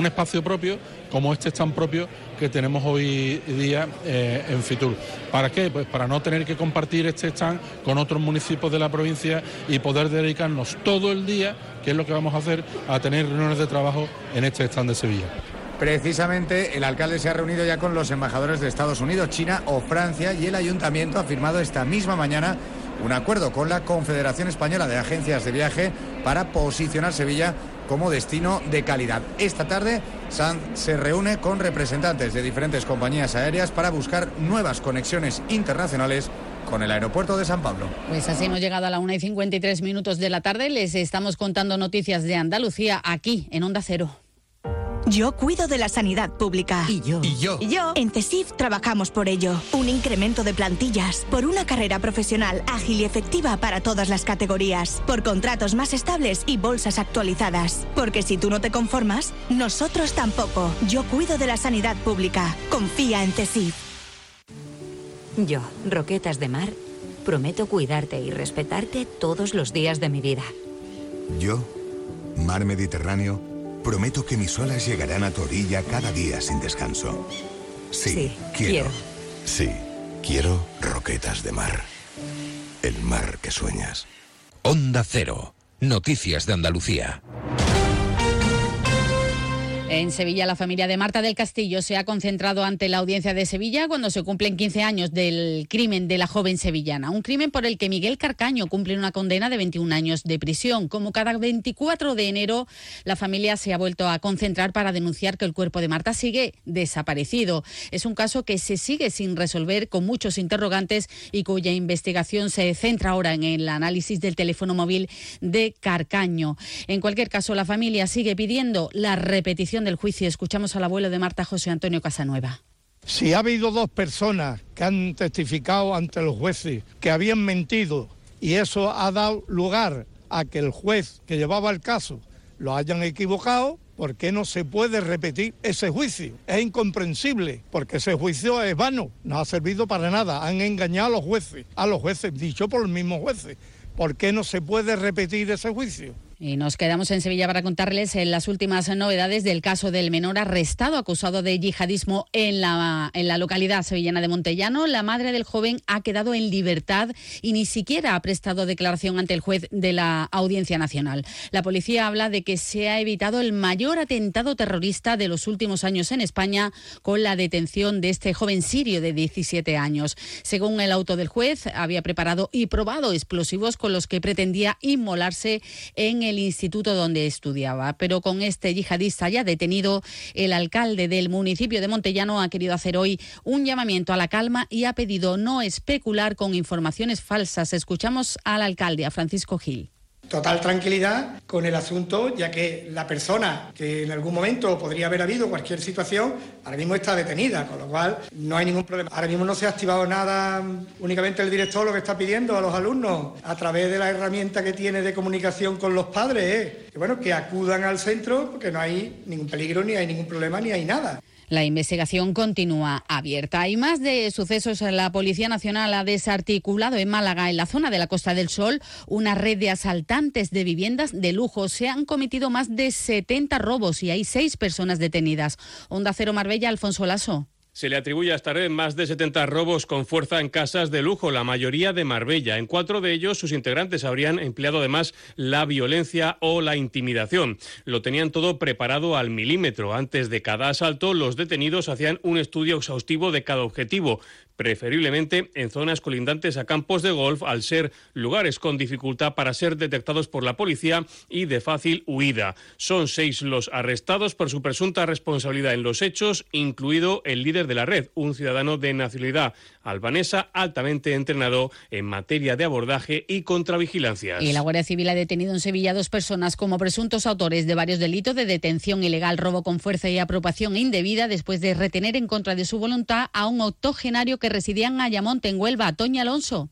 espacio propio como este stand propio que tenemos hoy día eh, en Fitur. ¿Para qué? Pues para no tener que compartir este stand con otros municipios de la provincia y poder dedicarnos todo el día, que es lo que vamos a hacer, a tener reuniones de trabajo en este stand de Sevilla. Precisamente el alcalde se ha reunido ya con los embajadores de Estados Unidos, China o Francia y el ayuntamiento ha firmado esta misma mañana un acuerdo con la Confederación Española de Agencias de Viaje para posicionar Sevilla como destino de calidad. Esta tarde Sanz se reúne con representantes de diferentes compañías aéreas para buscar nuevas conexiones internacionales con el aeropuerto de San Pablo. Pues así hemos llegado a la 1 y 53 minutos de la tarde. Les estamos contando noticias de Andalucía aquí en Onda Cero. Yo cuido de la sanidad pública. Y yo. Y yo. Y yo. En CESIF trabajamos por ello. Un incremento de plantillas. Por una carrera profesional ágil y efectiva para todas las categorías. Por contratos más estables y bolsas actualizadas. Porque si tú no te conformas, nosotros tampoco. Yo cuido de la sanidad pública. Confía en CESIF. Yo, Roquetas de Mar, prometo cuidarte y respetarte todos los días de mi vida. Yo, Mar Mediterráneo Prometo que mis olas llegarán a tu orilla cada día sin descanso. Sí, quiero. Sí, quiero roquetas de mar. El mar que sueñas. Onda Cero. Noticias de Andalucía. En Sevilla, la familia de Marta del Castillo se ha concentrado ante la audiencia de Sevilla cuando se cumplen 15 años del crimen de la joven sevillana. Un crimen por el que Miguel Carcaño cumple una condena de 21 años de prisión. Como cada 24 de enero, la familia se ha vuelto a concentrar para denunciar que el cuerpo de Marta sigue desaparecido. Es un caso que se sigue sin resolver con muchos interrogantes y cuya investigación se centra ahora en el análisis del teléfono móvil de Carcaño. En cualquier caso, la familia sigue pidiendo la repetición del juicio escuchamos al abuelo de Marta, José Antonio Casanueva. Si ha habido dos personas que han testificado ante los jueces que habían mentido y eso ha dado lugar a que el juez que llevaba el caso lo hayan equivocado, ¿por qué no se puede repetir ese juicio? Es incomprensible, porque ese juicio es vano, no ha servido para nada, han engañado a los jueces, a los jueces, dicho por los mismos jueces. ¿Por qué no se puede repetir ese juicio? Y nos quedamos en Sevilla para contarles en las últimas novedades del caso del menor arrestado acusado de yihadismo en la, en la localidad sevillana de Montellano. La madre del joven ha quedado en libertad y ni siquiera ha prestado declaración ante el juez de la Audiencia Nacional. La policía habla de que se ha evitado el mayor atentado terrorista de los últimos años en España con la detención de este joven sirio de 17 años. Según el auto del juez, había preparado y probado explosivos con los que pretendía inmolarse en el instituto donde estudiaba. Pero con este yihadista ya detenido, el alcalde del municipio de Montellano ha querido hacer hoy un llamamiento a la calma y ha pedido no especular con informaciones falsas. Escuchamos al alcalde, a Francisco Gil total tranquilidad con el asunto, ya que la persona que en algún momento podría haber habido cualquier situación, ahora mismo está detenida, con lo cual no hay ningún problema. Ahora mismo no se ha activado nada, únicamente el director lo que está pidiendo a los alumnos a través de la herramienta que tiene de comunicación con los padres, que bueno, que acudan al centro porque no hay ningún peligro, ni hay ningún problema, ni hay nada. La investigación continúa abierta. Hay más de sucesos. La Policía Nacional ha desarticulado en Málaga, en la zona de la Costa del Sol, una red de asaltantes de viviendas de lujo. Se han cometido más de 70 robos y hay seis personas detenidas. Onda Cero Marbella, Alfonso Lasso. Se le atribuye a esta red más de 70 robos con fuerza en casas de lujo, la mayoría de Marbella. En cuatro de ellos, sus integrantes habrían empleado además la violencia o la intimidación. Lo tenían todo preparado al milímetro. Antes de cada asalto, los detenidos hacían un estudio exhaustivo de cada objetivo preferiblemente en zonas colindantes a campos de golf, al ser lugares con dificultad para ser detectados por la policía y de fácil huida. Son seis los arrestados por su presunta responsabilidad en los hechos, incluido el líder de la red, un ciudadano de nacionalidad albanesa altamente entrenado en materia de abordaje y contravigilancias. Y la Guardia Civil ha detenido en Sevilla dos personas como presuntos autores de varios delitos de detención ilegal, robo con fuerza y apropiación indebida después de retener en contra de su voluntad a un octogenario que residían en Ayamonte, en Huelva. Toña Alonso.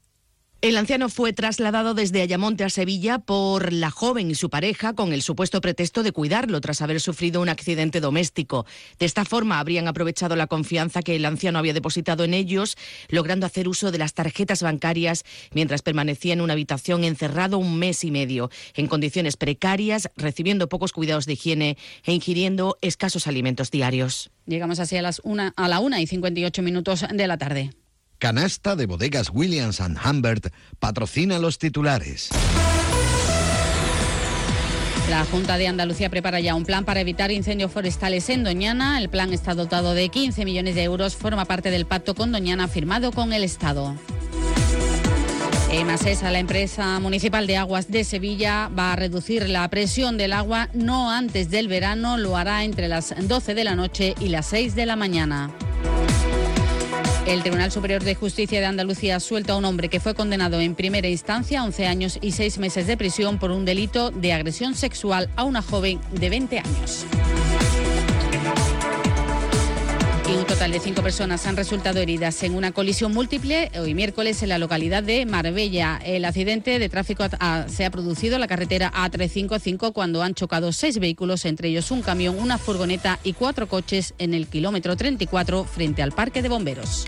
El anciano fue trasladado desde Ayamonte a Sevilla por la joven y su pareja con el supuesto pretexto de cuidarlo tras haber sufrido un accidente doméstico. De esta forma habrían aprovechado la confianza que el anciano había depositado en ellos, logrando hacer uso de las tarjetas bancarias mientras permanecía en una habitación encerrado un mes y medio, en condiciones precarias, recibiendo pocos cuidados de higiene e ingiriendo escasos alimentos diarios. Llegamos así a las una, a la una y 58 minutos de la tarde. Canasta de bodegas Williams ⁇ Humbert patrocina los titulares. La Junta de Andalucía prepara ya un plan para evitar incendios forestales en Doñana. El plan está dotado de 15 millones de euros, forma parte del pacto con Doñana firmado con el Estado. EMASESA, la empresa municipal de aguas de Sevilla, va a reducir la presión del agua no antes del verano, lo hará entre las 12 de la noche y las 6 de la mañana. El Tribunal Superior de Justicia de Andalucía suelta a un hombre que fue condenado en primera instancia a 11 años y 6 meses de prisión por un delito de agresión sexual a una joven de 20 años. Y un total de cinco personas han resultado heridas en una colisión múltiple hoy miércoles en la localidad de Marbella. El accidente de tráfico se ha producido en la carretera A355 cuando han chocado seis vehículos, entre ellos un camión, una furgoneta y cuatro coches en el kilómetro 34 frente al parque de bomberos.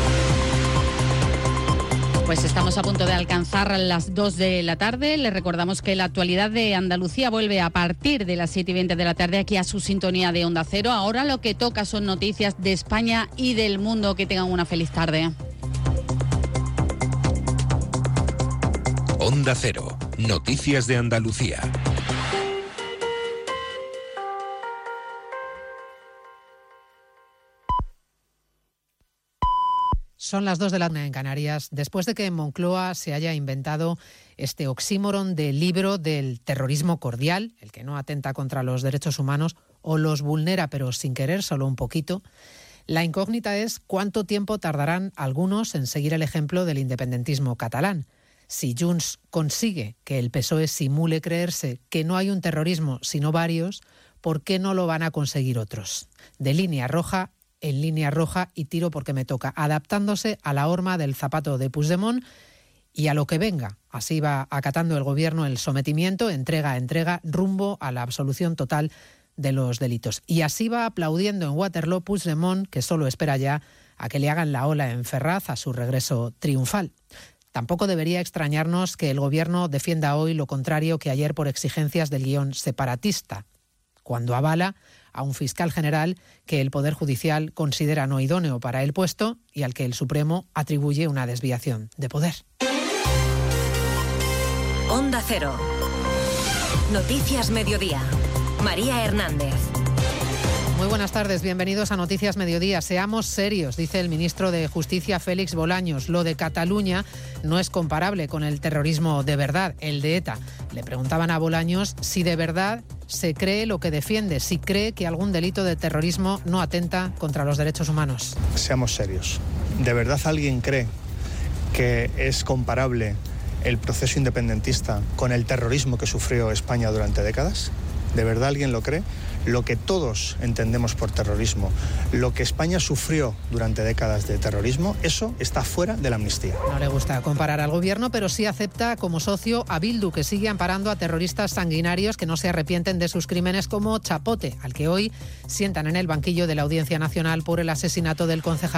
Pues estamos a punto de alcanzar las 2 de la tarde. Les recordamos que la actualidad de Andalucía vuelve a partir de las 7 y 20 de la tarde aquí a su sintonía de Onda Cero. Ahora lo que toca son noticias de España y del mundo. Que tengan una feliz tarde. Onda Cero. Noticias de Andalucía. Son las 2 de la tarde en Canarias, después de que en Moncloa se haya inventado este oxímoron del libro del terrorismo cordial, el que no atenta contra los derechos humanos o los vulnera, pero sin querer, solo un poquito. La incógnita es cuánto tiempo tardarán algunos en seguir el ejemplo del independentismo catalán. Si Junts consigue que el PSOE simule creerse que no hay un terrorismo sino varios, ¿por qué no lo van a conseguir otros? De línea roja en línea roja y tiro porque me toca, adaptándose a la horma del zapato de Puigdemont y a lo que venga. Así va acatando el gobierno el sometimiento, entrega a entrega, rumbo a la absolución total de los delitos. Y así va aplaudiendo en Waterloo Puigdemont, que solo espera ya a que le hagan la ola en Ferraz a su regreso triunfal. Tampoco debería extrañarnos que el Gobierno defienda hoy lo contrario que ayer por exigencias del guion separatista, cuando avala a un fiscal general que el Poder Judicial considera no idóneo para el puesto y al que el Supremo atribuye una desviación de poder. Onda Cero. Noticias Mediodía. María Hernández. Muy buenas tardes, bienvenidos a Noticias Mediodía. Seamos serios, dice el ministro de Justicia Félix Bolaños. Lo de Cataluña no es comparable con el terrorismo de verdad, el de ETA. Le preguntaban a Bolaños si de verdad se cree lo que defiende, si cree que algún delito de terrorismo no atenta contra los derechos humanos. Seamos serios. ¿De verdad alguien cree que es comparable el proceso independentista con el terrorismo que sufrió España durante décadas? ¿De verdad alguien lo cree? Lo que todos entendemos por terrorismo, lo que España sufrió durante décadas de terrorismo, eso está fuera de la amnistía. No le gusta comparar al gobierno, pero sí acepta como socio a Bildu, que sigue amparando a terroristas sanguinarios que no se arrepienten de sus crímenes como Chapote, al que hoy sientan en el banquillo de la Audiencia Nacional por el asesinato del concejal